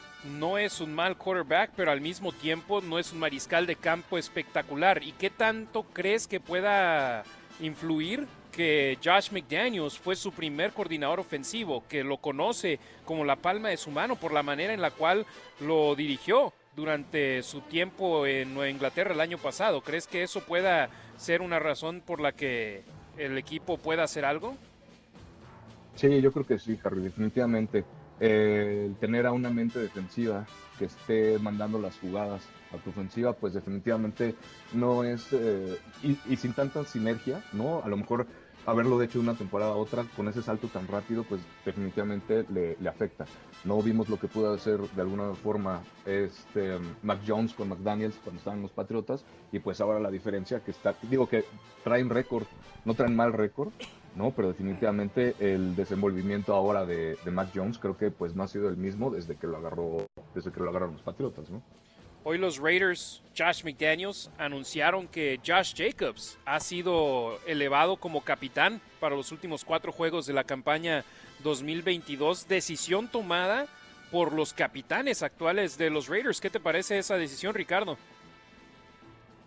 Es un mal quarterback, pero al mismo tiempo no es un mariscal de campo espectacular. ¿Y qué tanto crees que pueda influir que Josh McDaniels fue su primer coordinador ofensivo, que lo conoce como la palma de su mano por la manera en la cual lo dirigió durante su tiempo en Nueva Inglaterra el año pasado? ¿Crees que eso pueda ser una razón por la que el equipo pueda hacer algo? Sí, yo creo que sí, Harry, definitivamente. Eh, tener a una mente defensiva que esté mandando las jugadas a tu ofensiva, pues definitivamente no es, eh, y, sin tanta sinergia, ¿no? A lo mejor haberlo hecho de una temporada a otra con ese salto tan rápido, pues definitivamente le, afecta. No vimos lo que pudo hacer de alguna forma este Mac Jones con McDaniels cuando estaban los Patriotas, y pues ahora la diferencia que está, digo que traen récord, no traen mal récord, ¿no? Pero definitivamente el desenvolvimiento ahora de, de, Mac Jones creo que pues no ha sido el mismo desde que lo agarró, desde que lo agarraron los Patriotas, ¿no? Hoy los Raiders, Josh McDaniels, anunciaron que Josh Jacobs ha sido elevado como capitán para los últimos cuatro juegos de la campaña 2022. Decisión tomada por los capitanes actuales de los Raiders. ¿Qué te parece esa decisión, Ricardo?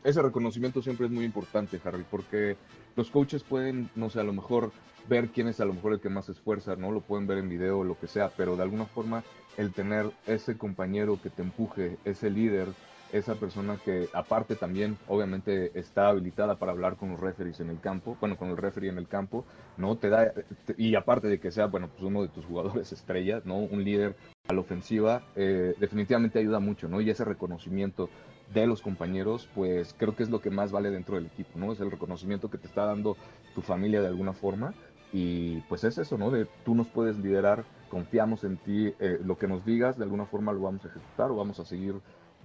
Ese reconocimiento siempre es muy importante, Harry, porque los coaches pueden, no sé, a lo mejor ver quién es a lo mejor el que más se esfuerza, ¿no? Lo pueden ver en video lo que sea, pero de alguna forma el tener ese compañero que te empuje, ese líder, esa persona que aparte también obviamente está habilitada para hablar con los referees en el campo, bueno, con el referee en el campo, ¿no? Te da, y aparte de que sea, bueno, pues uno de tus jugadores estrellas, ¿no? Un líder a la ofensiva, eh, definitivamente ayuda mucho, ¿no? Y ese reconocimiento de los compañeros, pues creo que es lo que más vale dentro del equipo, ¿no? Es el reconocimiento que te está dando tu familia de alguna forma y pues es eso, ¿no? De tú nos puedes liderar, confiamos en ti, eh, lo que nos digas, de alguna forma lo vamos a ejecutar o vamos a seguir,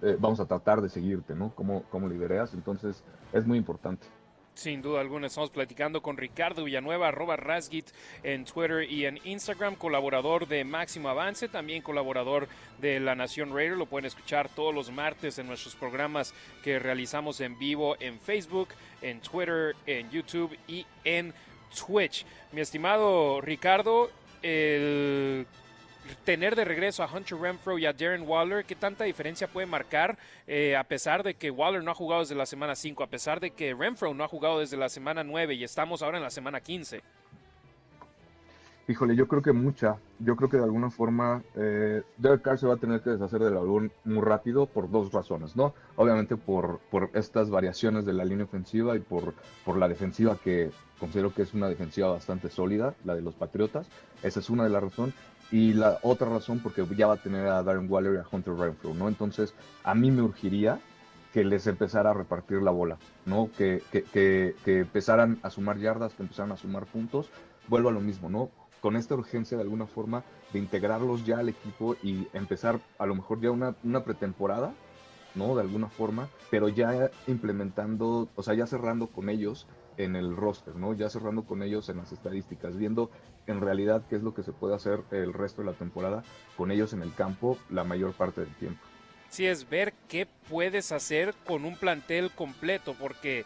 eh, vamos a tratar de seguirte, ¿no? Como, como lidereas, entonces es muy importante. Sin duda alguna, estamos platicando con Ricardo Villanueva, arroba Rasgit en Twitter y en Instagram, colaborador de Máximo Avance, también colaborador de La Nación Raider. Lo pueden escuchar todos los martes en nuestros programas que realizamos en vivo en Facebook, en Twitter, en YouTube y en Twitch. Mi estimado Ricardo, el tener de regreso a Hunter Renfro y a Darren Waller, ¿qué tanta diferencia puede marcar eh, a pesar de que Waller no ha jugado desde la semana 5, a pesar de que Renfro no ha jugado desde la semana 9 y estamos ahora en la semana 15? Híjole, yo creo que mucha. Yo creo que de alguna forma eh, Derek Carr se va a tener que deshacer del balón muy rápido por dos razones, ¿no? Obviamente por, por estas variaciones de la línea ofensiva y por, por la defensiva que considero que es una defensiva bastante sólida, la de los Patriotas. Esa es una de las razones. Y la otra razón porque ya va a tener a Darren Waller y a Hunter Renfrew, ¿no? Entonces, a mí me urgiría que les empezara a repartir la bola, ¿no? Que, que, que, que empezaran a sumar yardas, que empezaran a sumar puntos. Vuelvo a lo mismo, ¿no? con esta urgencia de alguna forma de integrarlos ya al equipo y empezar a lo mejor ya una, una pretemporada, ¿no? De alguna forma, pero ya implementando, o sea, ya cerrando con ellos en el roster, ¿no? Ya cerrando con ellos en las estadísticas, viendo en realidad qué es lo que se puede hacer el resto de la temporada con ellos en el campo la mayor parte del tiempo. Sí, es ver qué puedes hacer con un plantel completo, porque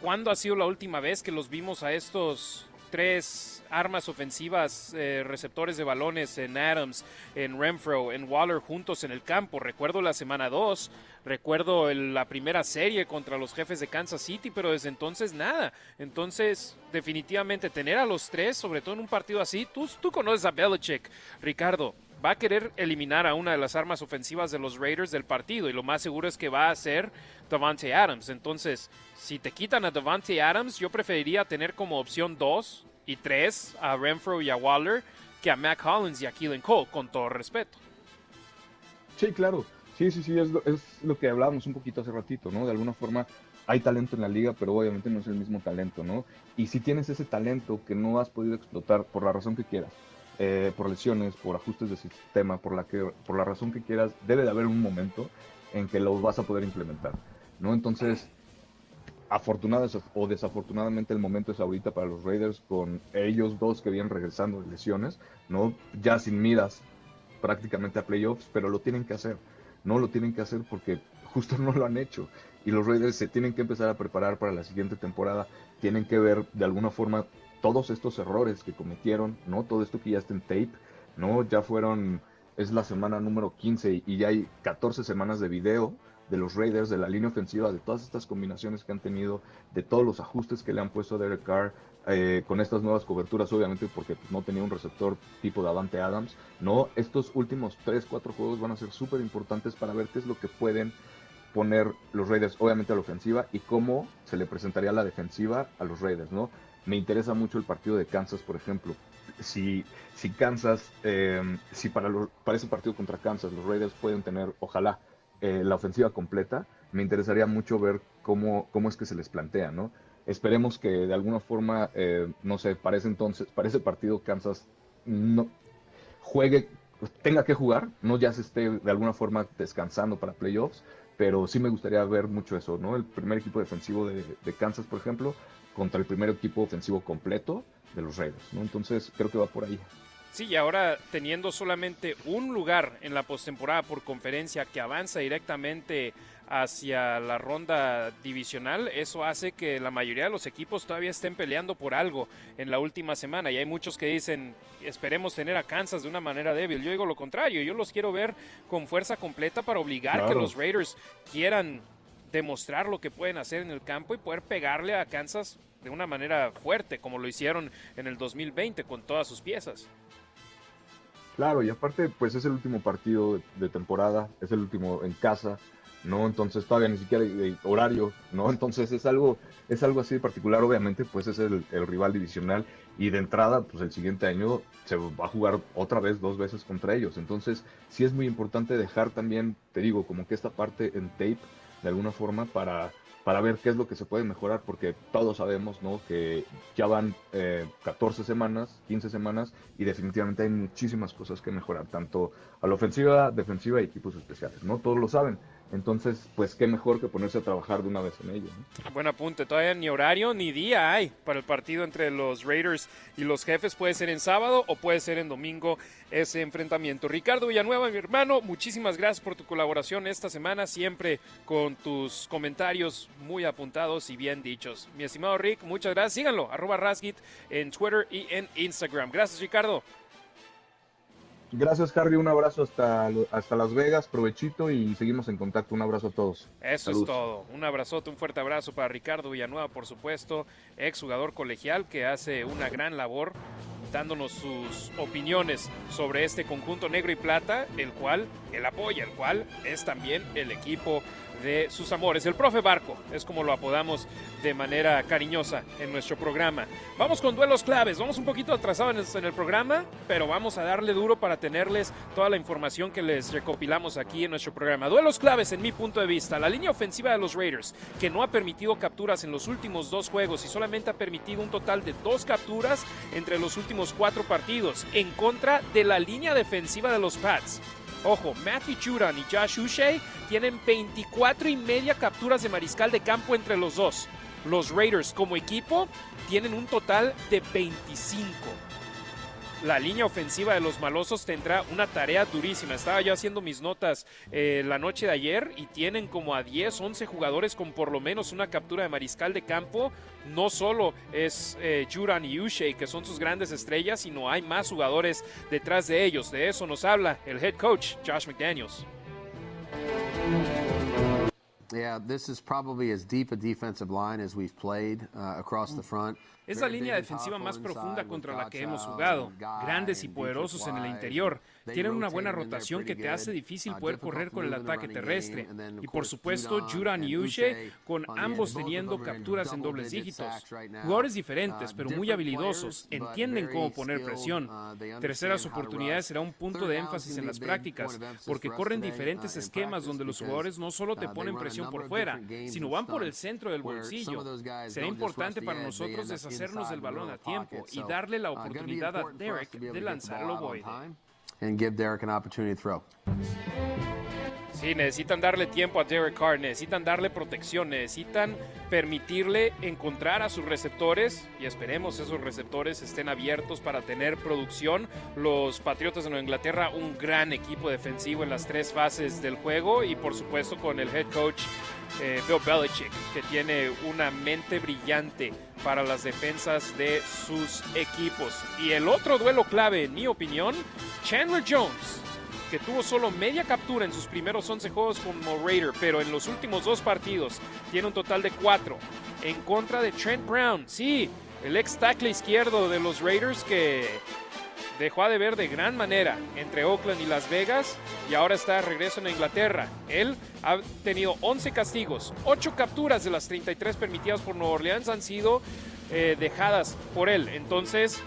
¿cuándo ha sido la última vez que los vimos a estos tres armas ofensivas, eh, receptores de balones en Adams, en Renfro, en Waller juntos en el campo. Recuerdo la semana 2, recuerdo la primera serie contra los jefes de Kansas City, pero desde entonces nada. Entonces, definitivamente tener a los tres, sobre todo en un partido así, tú, tú conoces a Belichick, Ricardo. Va a querer eliminar a una de las armas ofensivas de los Raiders del partido y lo más seguro es que va a ser Davante Adams. Entonces, si te quitan a Davante Adams, yo preferiría tener como opción 2 y 3 a Renfro y a Waller que a Mac Hollins y a Keelan Cole, con todo respeto. Sí, claro. Sí, sí, sí, es lo, es lo que hablábamos un poquito hace ratito, ¿no? De alguna forma hay talento en la liga, pero obviamente no es el mismo talento, ¿no? Y si tienes ese talento que no has podido explotar por la razón que quieras, eh, por lesiones, por ajustes de sistema, por la, que, por la razón que quieras, debe de haber un momento en que lo vas a poder implementar, ¿no? Entonces, afortunadas o desafortunadamente el momento es ahorita para los Raiders con ellos dos que vienen regresando de lesiones, ¿no? Ya sin miras prácticamente a playoffs, pero lo tienen que hacer, no lo tienen que hacer porque justo no lo han hecho y los Raiders se tienen que empezar a preparar para la siguiente temporada, tienen que ver de alguna forma todos estos errores que cometieron, ¿no? Todo esto que ya está en tape, ¿no? Ya fueron, es la semana número 15 y ya hay 14 semanas de video de los Raiders, de la línea ofensiva, de todas estas combinaciones que han tenido, de todos los ajustes que le han puesto a Derek Carr, eh, con estas nuevas coberturas, obviamente porque pues, no tenía un receptor tipo Davante Adams. No, estos últimos 3, 4 juegos van a ser súper importantes para ver qué es lo que pueden poner los Raiders, obviamente a la ofensiva, y cómo se le presentaría la defensiva a los Raiders, ¿no? Me interesa mucho el partido de Kansas, por ejemplo. Si, si Kansas, eh, si para, para ese partido contra Kansas los Raiders pueden tener, ojalá, eh, la ofensiva completa, me interesaría mucho ver cómo, cómo es que se les plantea, ¿no? Esperemos que de alguna forma, eh, no sé, para ese entonces, para partido Kansas no juegue, tenga que jugar, no ya se esté de alguna forma descansando para playoffs, pero sí me gustaría ver mucho eso, ¿no? El primer equipo defensivo de, de Kansas, por ejemplo, contra el primer equipo ofensivo completo de los Raiders, ¿no? Entonces creo que va por ahí. Sí, y ahora teniendo solamente un lugar en la postemporada por conferencia que avanza directamente hacia la ronda divisional, eso hace que la mayoría de los equipos todavía estén peleando por algo en la última semana. Y hay muchos que dicen, esperemos tener a Kansas de una manera débil. Yo digo lo contrario, yo los quiero ver con fuerza completa para obligar claro. que los Raiders quieran demostrar lo que pueden hacer en el campo y poder pegarle a Kansas de una manera fuerte, como lo hicieron en el 2020 con todas sus piezas. Claro, y aparte, pues es el último partido de temporada, es el último en casa, ¿no? Entonces todavía ni siquiera horario, ¿no? Entonces es algo, es algo así de particular, obviamente, pues es el, el, rival divisional y de entrada, pues el siguiente año se va a jugar otra vez, dos veces contra ellos. Entonces sí es muy importante dejar también, te digo, como que esta parte en tape, de alguna forma, para para ver qué es lo que se puede mejorar, porque todos sabemos ¿no? que ya van eh, 14 semanas, 15 semanas, y definitivamente hay muchísimas cosas que mejorar, tanto a la ofensiva, defensiva y equipos especiales, ¿no? Todos lo saben. Entonces, pues qué mejor que ponerse a trabajar de una vez en ello. ¿no? Buen apunte, todavía ni horario ni día hay para el partido entre los Raiders y los jefes. Puede ser en sábado o puede ser en domingo ese enfrentamiento. Ricardo Villanueva, mi hermano, muchísimas gracias por tu colaboración esta semana, siempre con tus comentarios muy apuntados y bien dichos. Mi estimado Rick, muchas gracias. Síganlo, arroba Rasgit en Twitter y en Instagram. Gracias, Ricardo. Gracias, Harry. Un abrazo hasta, hasta Las Vegas. Provechito y seguimos en contacto. Un abrazo a todos. Eso es todo. Un abrazote, un fuerte abrazo para Ricardo Villanueva, por supuesto, ex jugador colegial que hace una gran labor dándonos sus opiniones sobre este conjunto negro y plata, el cual él apoya, el cual es también el equipo de sus amores. El profe Barco es como lo apodamos de manera cariñosa en nuestro programa. Vamos con duelos claves, vamos un poquito atrasados en el programa, pero vamos a darle duro para tenerles toda la información que les recopilamos aquí en nuestro programa. Duelos claves en mi punto de vista. La línea ofensiva de los Raiders, que no ha permitido capturas en los últimos dos juegos y solamente ha permitido un total de dos capturas entre los últimos cuatro partidos en contra de la línea defensiva de los Pats. Ojo, Matthew Judon y Josh Uche tienen 24 y media capturas de mariscal de campo entre los dos. Los Raiders como equipo tienen un total de 25 la línea ofensiva de los malosos tendrá una tarea durísima. Estaba yo haciendo mis notas eh, la noche de ayer y tienen como a 10, 11 jugadores con por lo menos una captura de mariscal de campo. No solo es eh, Juran y Uche que son sus grandes estrellas, sino hay más jugadores detrás de ellos. De eso nos habla el head coach Josh McDaniels. Yeah, this is probably as deep a defensive line as we've played uh, across the front. Es la línea defensiva más profunda contra la que hemos jugado. Grandes y poderosos en el interior. Tienen una buena rotación que te hace difícil poder correr con el ataque terrestre. Y por supuesto, Juran y Uche, con ambos teniendo capturas en dobles dígitos. Jugadores diferentes, pero muy habilidosos. Entienden cómo poner presión. Terceras oportunidades será un punto de énfasis en las prácticas, porque corren diferentes esquemas donde los jugadores no solo te ponen presión por fuera, sino van por el centro del bolsillo. Será importante para nosotros deshacernos del balón a tiempo y darle la oportunidad a Derek de lanzar el ovoide. and give Derek an opportunity to throw. Sí, necesitan darle tiempo a Derek Carr, necesitan darle protección, necesitan permitirle encontrar a sus receptores y esperemos esos receptores estén abiertos para tener producción. Los Patriotas de Nueva Inglaterra, un gran equipo defensivo en las tres fases del juego y por supuesto con el head coach eh, Bill Belichick, que tiene una mente brillante para las defensas de sus equipos. Y el otro duelo clave, en mi opinión, Chandler Jones que tuvo solo media captura en sus primeros 11 juegos como Raider, pero en los últimos dos partidos tiene un total de 4 en contra de Trent Brown. Sí, el ex tackle izquierdo de los Raiders que dejó de ver de gran manera entre Oakland y Las Vegas y ahora está de regreso en Inglaterra. Él ha tenido 11 castigos, 8 capturas de las 33 permitidas por Nueva Orleans han sido eh, dejadas por él. Entonces,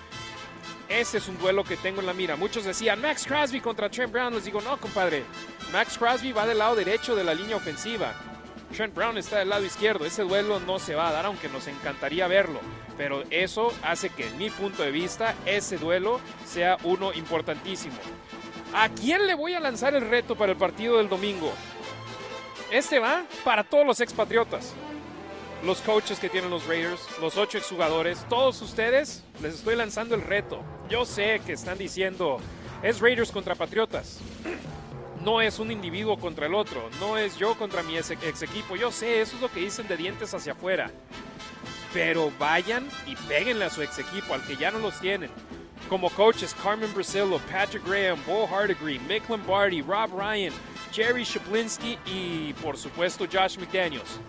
ese es un duelo que tengo en la mira. Muchos decían Max Crosby contra Trent Brown. Les digo, no, compadre. Max Crosby va del lado derecho de la línea ofensiva. Trent Brown está del lado izquierdo. Ese duelo no se va a dar, aunque nos encantaría verlo. Pero eso hace que, en mi punto de vista, ese duelo sea uno importantísimo. ¿A quién le voy a lanzar el reto para el partido del domingo? Este va para todos los expatriotas los coaches que tienen los Raiders, los ocho exjugadores, todos ustedes, les estoy lanzando el reto. Yo sé que están diciendo, es Raiders contra Patriotas. No es un individuo contra el otro, no es yo contra mi ex, equipo. Yo sé, eso es lo que dicen de dientes hacia afuera. Pero vayan y péguenle a su ex equipo, al que ya no los tienen. Como coaches, Carmen Brasillo, Patrick Graham, Bo Hardigree, Mick Lombardi, Rob Ryan, Jerry Shaplinsky y por supuesto Josh McDaniels.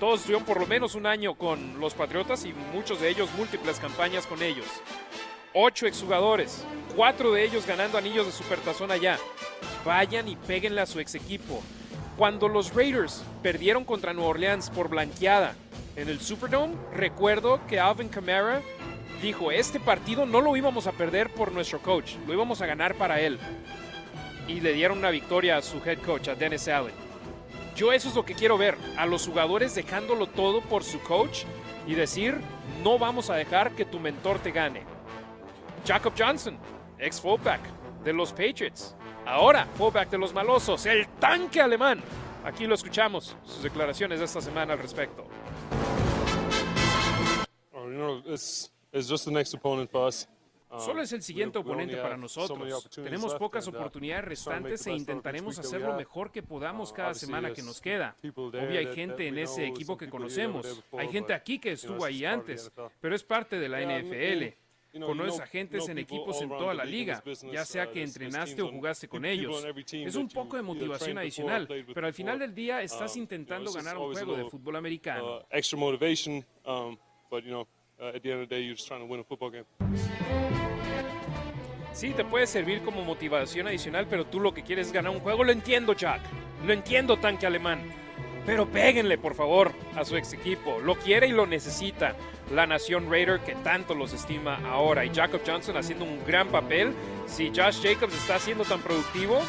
Todos estuvieron por lo menos un año con los Patriotas y muchos de ellos múltiples campañas con ellos. Ocho exjugadores, cuatro de ellos ganando anillos de supertazón allá. Vayan y péguenle a su ex equipo. Cuando los Raiders perdieron contra Nueva Orleans por blanqueada en el Superdome, recuerdo que Alvin Kamara dijo, este partido no lo íbamos a perder por nuestro coach, lo íbamos a ganar para él. Y le dieron una victoria a su head coach, a Dennis Allen. Yo eso es lo que quiero ver, a los jugadores dejándolo todo por su coach y decir, no vamos a dejar que tu mentor te gane. Jacob Johnson, ex fullback de los Patriots, ahora fullback de los malosos, el tanque alemán. Aquí lo escuchamos, sus declaraciones de esta semana al respecto. Oh, you know, it's, it's just the next opponent for us. Solo es el siguiente oponente para nosotros. Tenemos pocas oportunidades restantes e intentaremos hacer lo mejor que podamos cada semana que nos queda. Obvio hay gente en ese equipo que conocemos. Hay gente aquí que estuvo ahí antes, pero es parte de la NFL. Conoces a gentes en equipos en toda la liga, ya sea que entrenaste o jugaste con ellos. Es un poco de motivación adicional, pero al final del día estás intentando ganar un juego de fútbol americano. Extra motivation, but you know, uh, at the end of the day, you're just trying to win a football game. Sí, te puede servir como motivación adicional, pero tú lo que quieres es ganar un juego. Lo entiendo, Jack. Lo entiendo, tanque alemán. Pero péguenle, por favor, a su ex equipo. Lo quiere y lo necesita la nación Raider que tanto los estima ahora. Y Jacob Johnson haciendo un gran papel. Si Josh Jacobs está siendo tan productivo,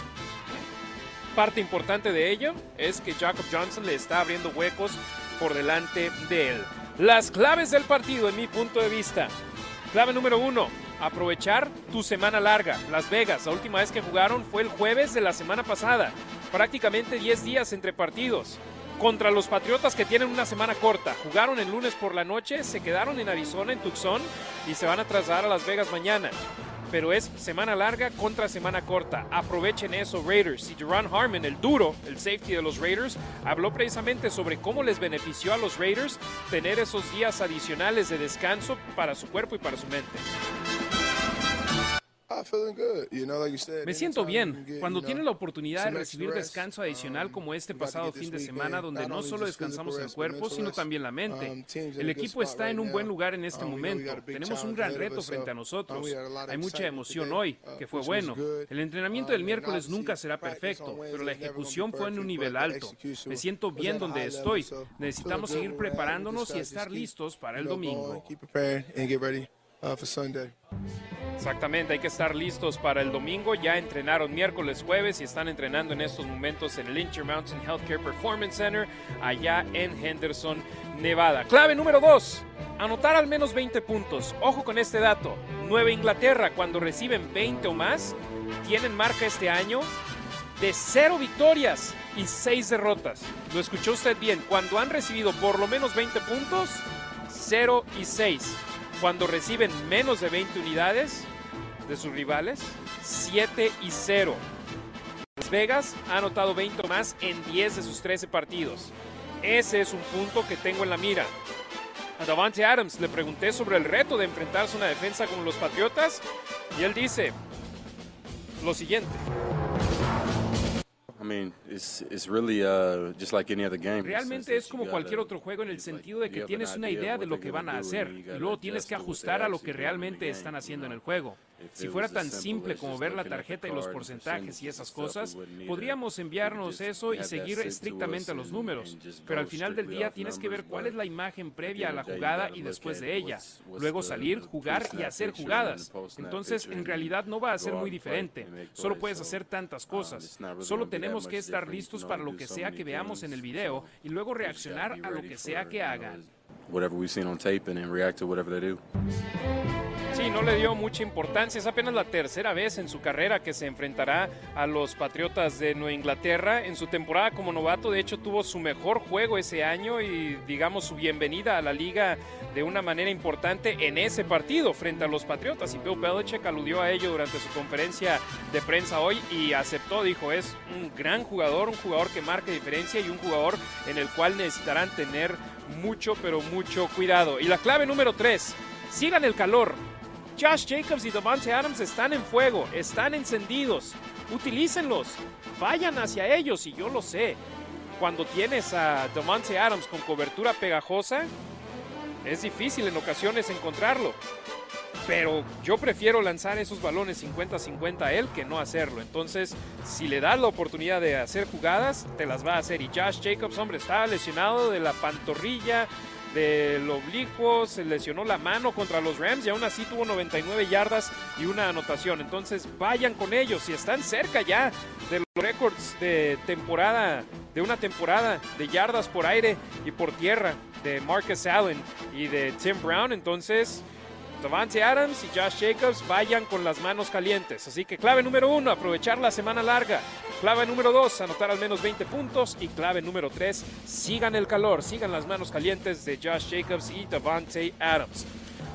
parte importante de ello es que Jacob Johnson le está abriendo huecos por delante de él. Las claves del partido, en mi punto de vista. Clave número uno, aprovechar tu semana larga. Las Vegas, la última vez que jugaron fue el jueves de la semana pasada. Prácticamente 10 días entre partidos. Contra los Patriotas que tienen una semana corta. Jugaron el lunes por la noche, se quedaron en Arizona, en Tucson, y se van a trasladar a Las Vegas mañana. Pero es semana larga contra semana corta. Aprovechen eso, Raiders. Y Jerron Harmon, el duro, el safety de los Raiders, habló precisamente sobre cómo les benefició a los Raiders tener esos días adicionales de descanso para su cuerpo y para su mente. Me siento bien cuando tiene la oportunidad de recibir descanso adicional como este pasado fin de semana donde no solo descansamos el cuerpo sino también la mente. El equipo está en un buen lugar en este momento. Tenemos un gran reto frente a nosotros. Hay mucha emoción hoy, que fue bueno. El entrenamiento del miércoles nunca será perfecto, pero la ejecución fue en un nivel alto. Me siento bien donde estoy. Necesitamos seguir preparándonos y estar listos para el domingo. Exactamente, hay que estar listos para el domingo. Ya entrenaron miércoles, jueves y están entrenando en estos momentos en el Intermountain Healthcare Performance Center allá en Henderson, Nevada. Clave número 2, anotar al menos 20 puntos. Ojo con este dato. Nueva Inglaterra, cuando reciben 20 o más, tienen marca este año de 0 victorias y 6 derrotas. Lo escuchó usted bien. Cuando han recibido por lo menos 20 puntos, 0 y 6 cuando reciben menos de 20 unidades de sus rivales, 7 y 0. Las Vegas ha anotado 20 más en 10 de sus 13 partidos. Ese es un punto que tengo en la mira. A Davante Adams le pregunté sobre el reto de enfrentarse a una defensa como los Patriotas y él dice lo siguiente. Realmente es como cualquier otro juego en el sentido de que tienes una idea de lo que van a hacer y luego tienes que ajustar a lo que realmente están haciendo en el juego. Si fuera tan simple como ver la tarjeta y los porcentajes y esas cosas, podríamos enviarnos eso y seguir estrictamente a los números. Pero al final del día tienes que ver cuál es la imagen previa a la jugada y después de ella. Luego salir, jugar y hacer jugadas. Entonces, en realidad no va a ser muy diferente. Solo puedes hacer tantas cosas. Solo tenemos que estar listos para lo que sea que veamos en el video y luego reaccionar a lo que sea que hagan. Sí, no le dio mucha importancia. Es apenas la tercera vez en su carrera que se enfrentará a los Patriotas de Nueva Inglaterra. En su temporada como novato, de hecho, tuvo su mejor juego ese año y, digamos, su bienvenida a la liga de una manera importante en ese partido frente a los Patriotas. Y Bill Belichick aludió a ello durante su conferencia de prensa hoy y aceptó, dijo, es un gran jugador, un jugador que marca diferencia y un jugador en el cual necesitarán tener mucho, pero mucho cuidado. Y la clave número tres, sigan el calor. Josh Jacobs y Devante Adams están en fuego, están encendidos. Utilícenlos, vayan hacia ellos y yo lo sé. Cuando tienes a Devante Adams con cobertura pegajosa, es difícil en ocasiones encontrarlo. Pero yo prefiero lanzar esos balones 50-50 a él que no hacerlo. Entonces, si le das la oportunidad de hacer jugadas, te las va a hacer. Y Josh Jacobs, hombre, está lesionado de la pantorrilla, del oblicuo, se lesionó la mano contra los Rams y aún así tuvo 99 yardas y una anotación. Entonces vayan con ellos si están cerca ya de los récords de temporada, de una temporada de yardas por aire y por tierra de Marcus Allen y de Tim Brown. Entonces Davante Adams y Josh Jacobs vayan con las manos calientes. Así que clave número uno, aprovechar la semana larga. Clave número dos, anotar al menos 20 puntos. Y clave número tres, sigan el calor, sigan las manos calientes de Josh Jacobs y Davante Adams.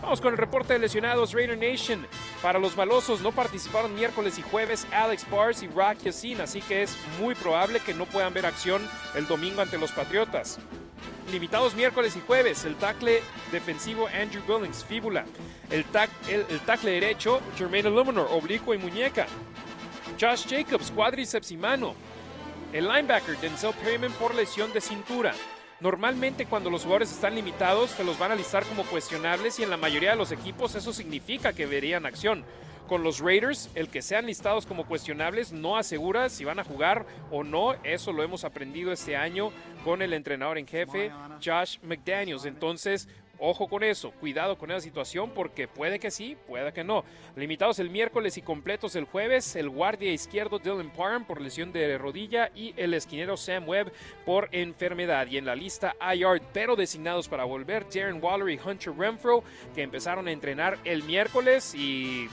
Vamos con el reporte de lesionados Raider Nation. Para los malosos no participaron miércoles y jueves Alex Bars y Rock Yassin, así que es muy probable que no puedan ver acción el domingo ante los Patriotas. Limitados miércoles y jueves, el tackle defensivo Andrew Billings, fíbula. El, el, el tackle derecho, Jermaine Illuminor, oblicuo y muñeca. Josh Jacobs, cuádriceps y mano. El linebacker, Denzel Perryman, por lesión de cintura. Normalmente cuando los jugadores están limitados se los van a listar como cuestionables y en la mayoría de los equipos eso significa que verían acción. Con los Raiders, el que sean listados como cuestionables no asegura si van a jugar o no. Eso lo hemos aprendido este año con el entrenador en jefe, Josh McDaniels. Entonces, Ojo con eso, cuidado con esa situación porque puede que sí, puede que no. Limitados el miércoles y completos el jueves, el guardia izquierdo Dylan Parham por lesión de rodilla y el esquinero Sam Webb por enfermedad. Y en la lista IR, pero designados para volver, Darren Waller y Hunter Renfro, que empezaron a entrenar el miércoles y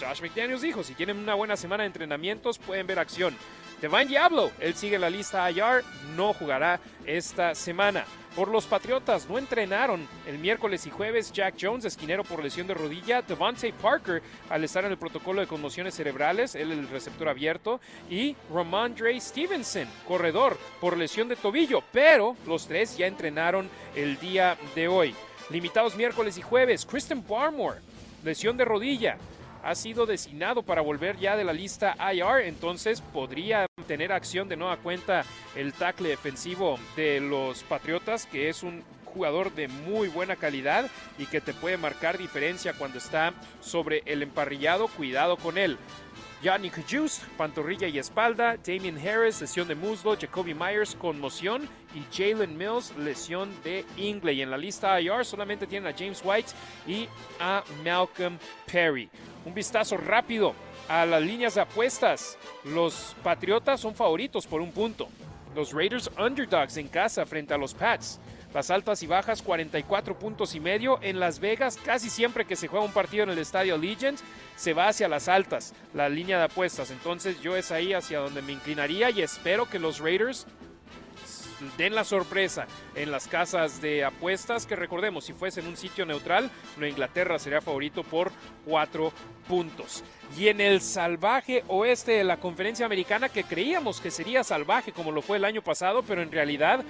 Josh McDaniels dijo, si tienen una buena semana de entrenamientos pueden ver acción. Devine Diablo, él sigue la lista IR, no jugará esta semana. Por los Patriotas no entrenaron el miércoles y jueves Jack Jones, esquinero por lesión de rodilla, Devontae Parker al estar en el protocolo de conmociones cerebrales, él el receptor abierto, y Ramondre Stevenson, corredor por lesión de tobillo, pero los tres ya entrenaron el día de hoy. Limitados miércoles y jueves, Kristen Barmore, lesión de rodilla, ha sido designado para volver ya de la lista IR, entonces podría tener acción de nueva cuenta el tackle defensivo de los Patriotas, que es un jugador de muy buena calidad y que te puede marcar diferencia cuando está sobre el emparrillado. Cuidado con él. Yannick Juice, pantorrilla y espalda. Damien Harris, lesión de muslo. Jacoby Myers, conmoción. Y Jalen Mills, lesión de ingle. Y en la lista IR solamente tienen a James White y a Malcolm Perry. Un vistazo rápido a las líneas de apuestas. Los Patriotas son favoritos por un punto. Los Raiders underdogs en casa frente a los Pats. Las altas y bajas 44 puntos y medio. En Las Vegas casi siempre que se juega un partido en el estadio Legends se va hacia las altas, la línea de apuestas. Entonces yo es ahí hacia donde me inclinaría y espero que los Raiders den la sorpresa en las casas de apuestas, que recordemos, si fuese en un sitio neutral, Nueva Inglaterra sería favorito por cuatro puntos. Y en el salvaje oeste de la conferencia americana, que creíamos que sería salvaje como lo fue el año pasado, pero en realidad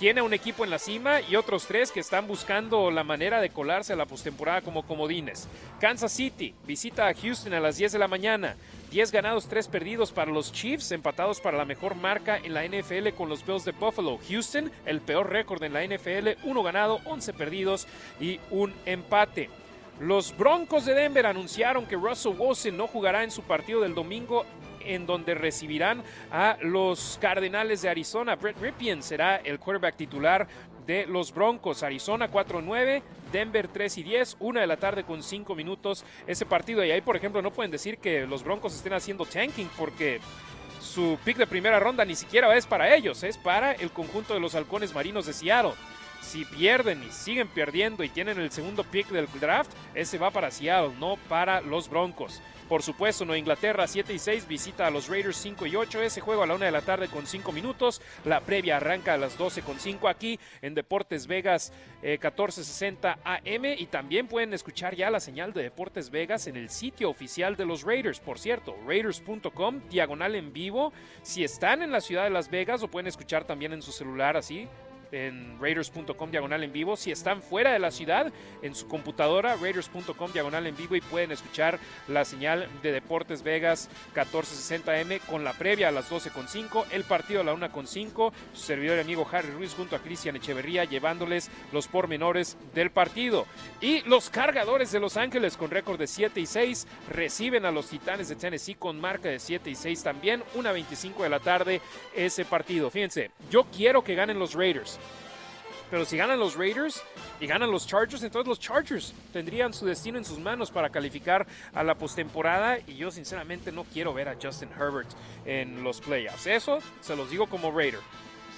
tiene un equipo en la cima y otros tres que están buscando la manera de colarse a la postemporada como comodines. Kansas City visita a Houston a las 10 de la mañana. 10 ganados, 3 perdidos para los Chiefs, empatados para la mejor marca en la NFL con los Bills de Buffalo. Houston, el peor récord en la NFL, 1 ganado, 11 perdidos y un empate. Los Broncos de Denver anunciaron que Russell Wilson no jugará en su partido del domingo en donde recibirán a los Cardenales de Arizona. Brett Ripien será el quarterback titular de los Broncos. Arizona 4-9, Denver 3 y 10, una de la tarde con 5 minutos ese partido. Y ahí, por ejemplo, no pueden decir que los Broncos estén haciendo tanking porque su pick de primera ronda ni siquiera es para ellos, es para el conjunto de los halcones marinos de Seattle. Si pierden y siguen perdiendo y tienen el segundo pick del draft, ese va para Seattle, no para los Broncos. Por supuesto, Nueva Inglaterra 7 y 6 visita a los Raiders 5 y 8. Ese juego a la 1 de la tarde con 5 minutos. La previa arranca a las 12 con 5 aquí en Deportes Vegas 1460 eh, AM. Y también pueden escuchar ya la señal de Deportes Vegas en el sitio oficial de los Raiders. Por cierto, raiders.com, diagonal en vivo. Si están en la ciudad de Las Vegas, lo pueden escuchar también en su celular así en raiders.com diagonal en vivo. Si están fuera de la ciudad, en su computadora, raiders.com diagonal en vivo y pueden escuchar la señal de Deportes Vegas 1460M con la previa a las 12.5, el partido a la 1.5, su servidor y amigo Harry Ruiz junto a Cristian Echeverría llevándoles los pormenores del partido. Y los cargadores de Los Ángeles con récord de 7 y 6 reciben a los Titanes de Tennessee con marca de 7 y 6 también, 1.25 de la tarde ese partido. Fíjense, yo quiero que ganen los Raiders. Pero si ganan los Raiders y ganan los Chargers, entonces los Chargers tendrían su destino en sus manos para calificar a la postemporada. Y yo sinceramente no quiero ver a Justin Herbert en los playoffs. Eso se los digo como Raider.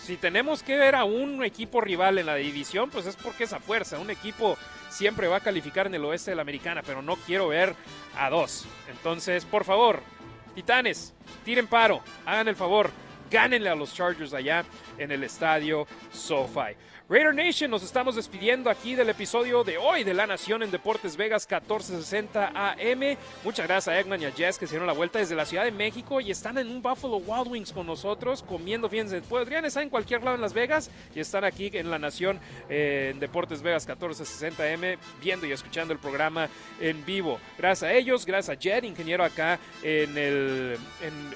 Si tenemos que ver a un equipo rival en la división, pues es porque esa fuerza. Un equipo siempre va a calificar en el oeste de la americana, pero no quiero ver a dos. Entonces, por favor, Titanes, tiren paro, hagan el favor Gánenle a los Chargers allá en el estadio SoFi. Raider Nation, nos estamos despidiendo aquí del episodio de hoy de La Nación en Deportes Vegas 1460 AM. Muchas gracias a Eggman y a Jess que se dieron la vuelta desde la Ciudad de México y están en un Buffalo Wild Wings con nosotros comiendo, fíjense, podrían estar en cualquier lado en Las Vegas y están aquí en La Nación eh, en Deportes Vegas 1460 AM viendo y escuchando el programa en vivo. Gracias a ellos, gracias a Jed, ingeniero acá en, el,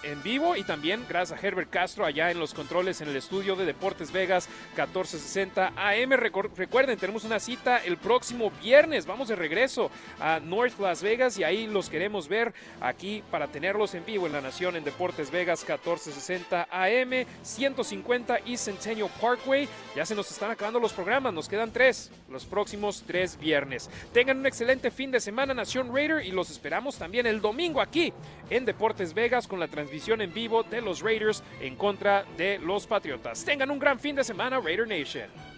en, vivo y también gracias a Herbert Castro allá en los controles en el estudio de Deportes Vegas 1460 AM. Recuerden, tenemos una cita el próximo viernes. Vamos de regreso a North Las Vegas y ahí los queremos ver aquí para tenerlos en vivo en la Nación en Deportes Vegas 1460 AM, 150 y Centennial Parkway. Ya se nos están acabando los programas, nos quedan tres, los próximos tres viernes. Tengan un excelente fin de semana, Nación Raider, y los esperamos también el domingo aquí en Deportes Vegas con la transmisión en vivo de los Raiders en contra de los Patriotas. Tengan un gran fin de semana, Raider Nation.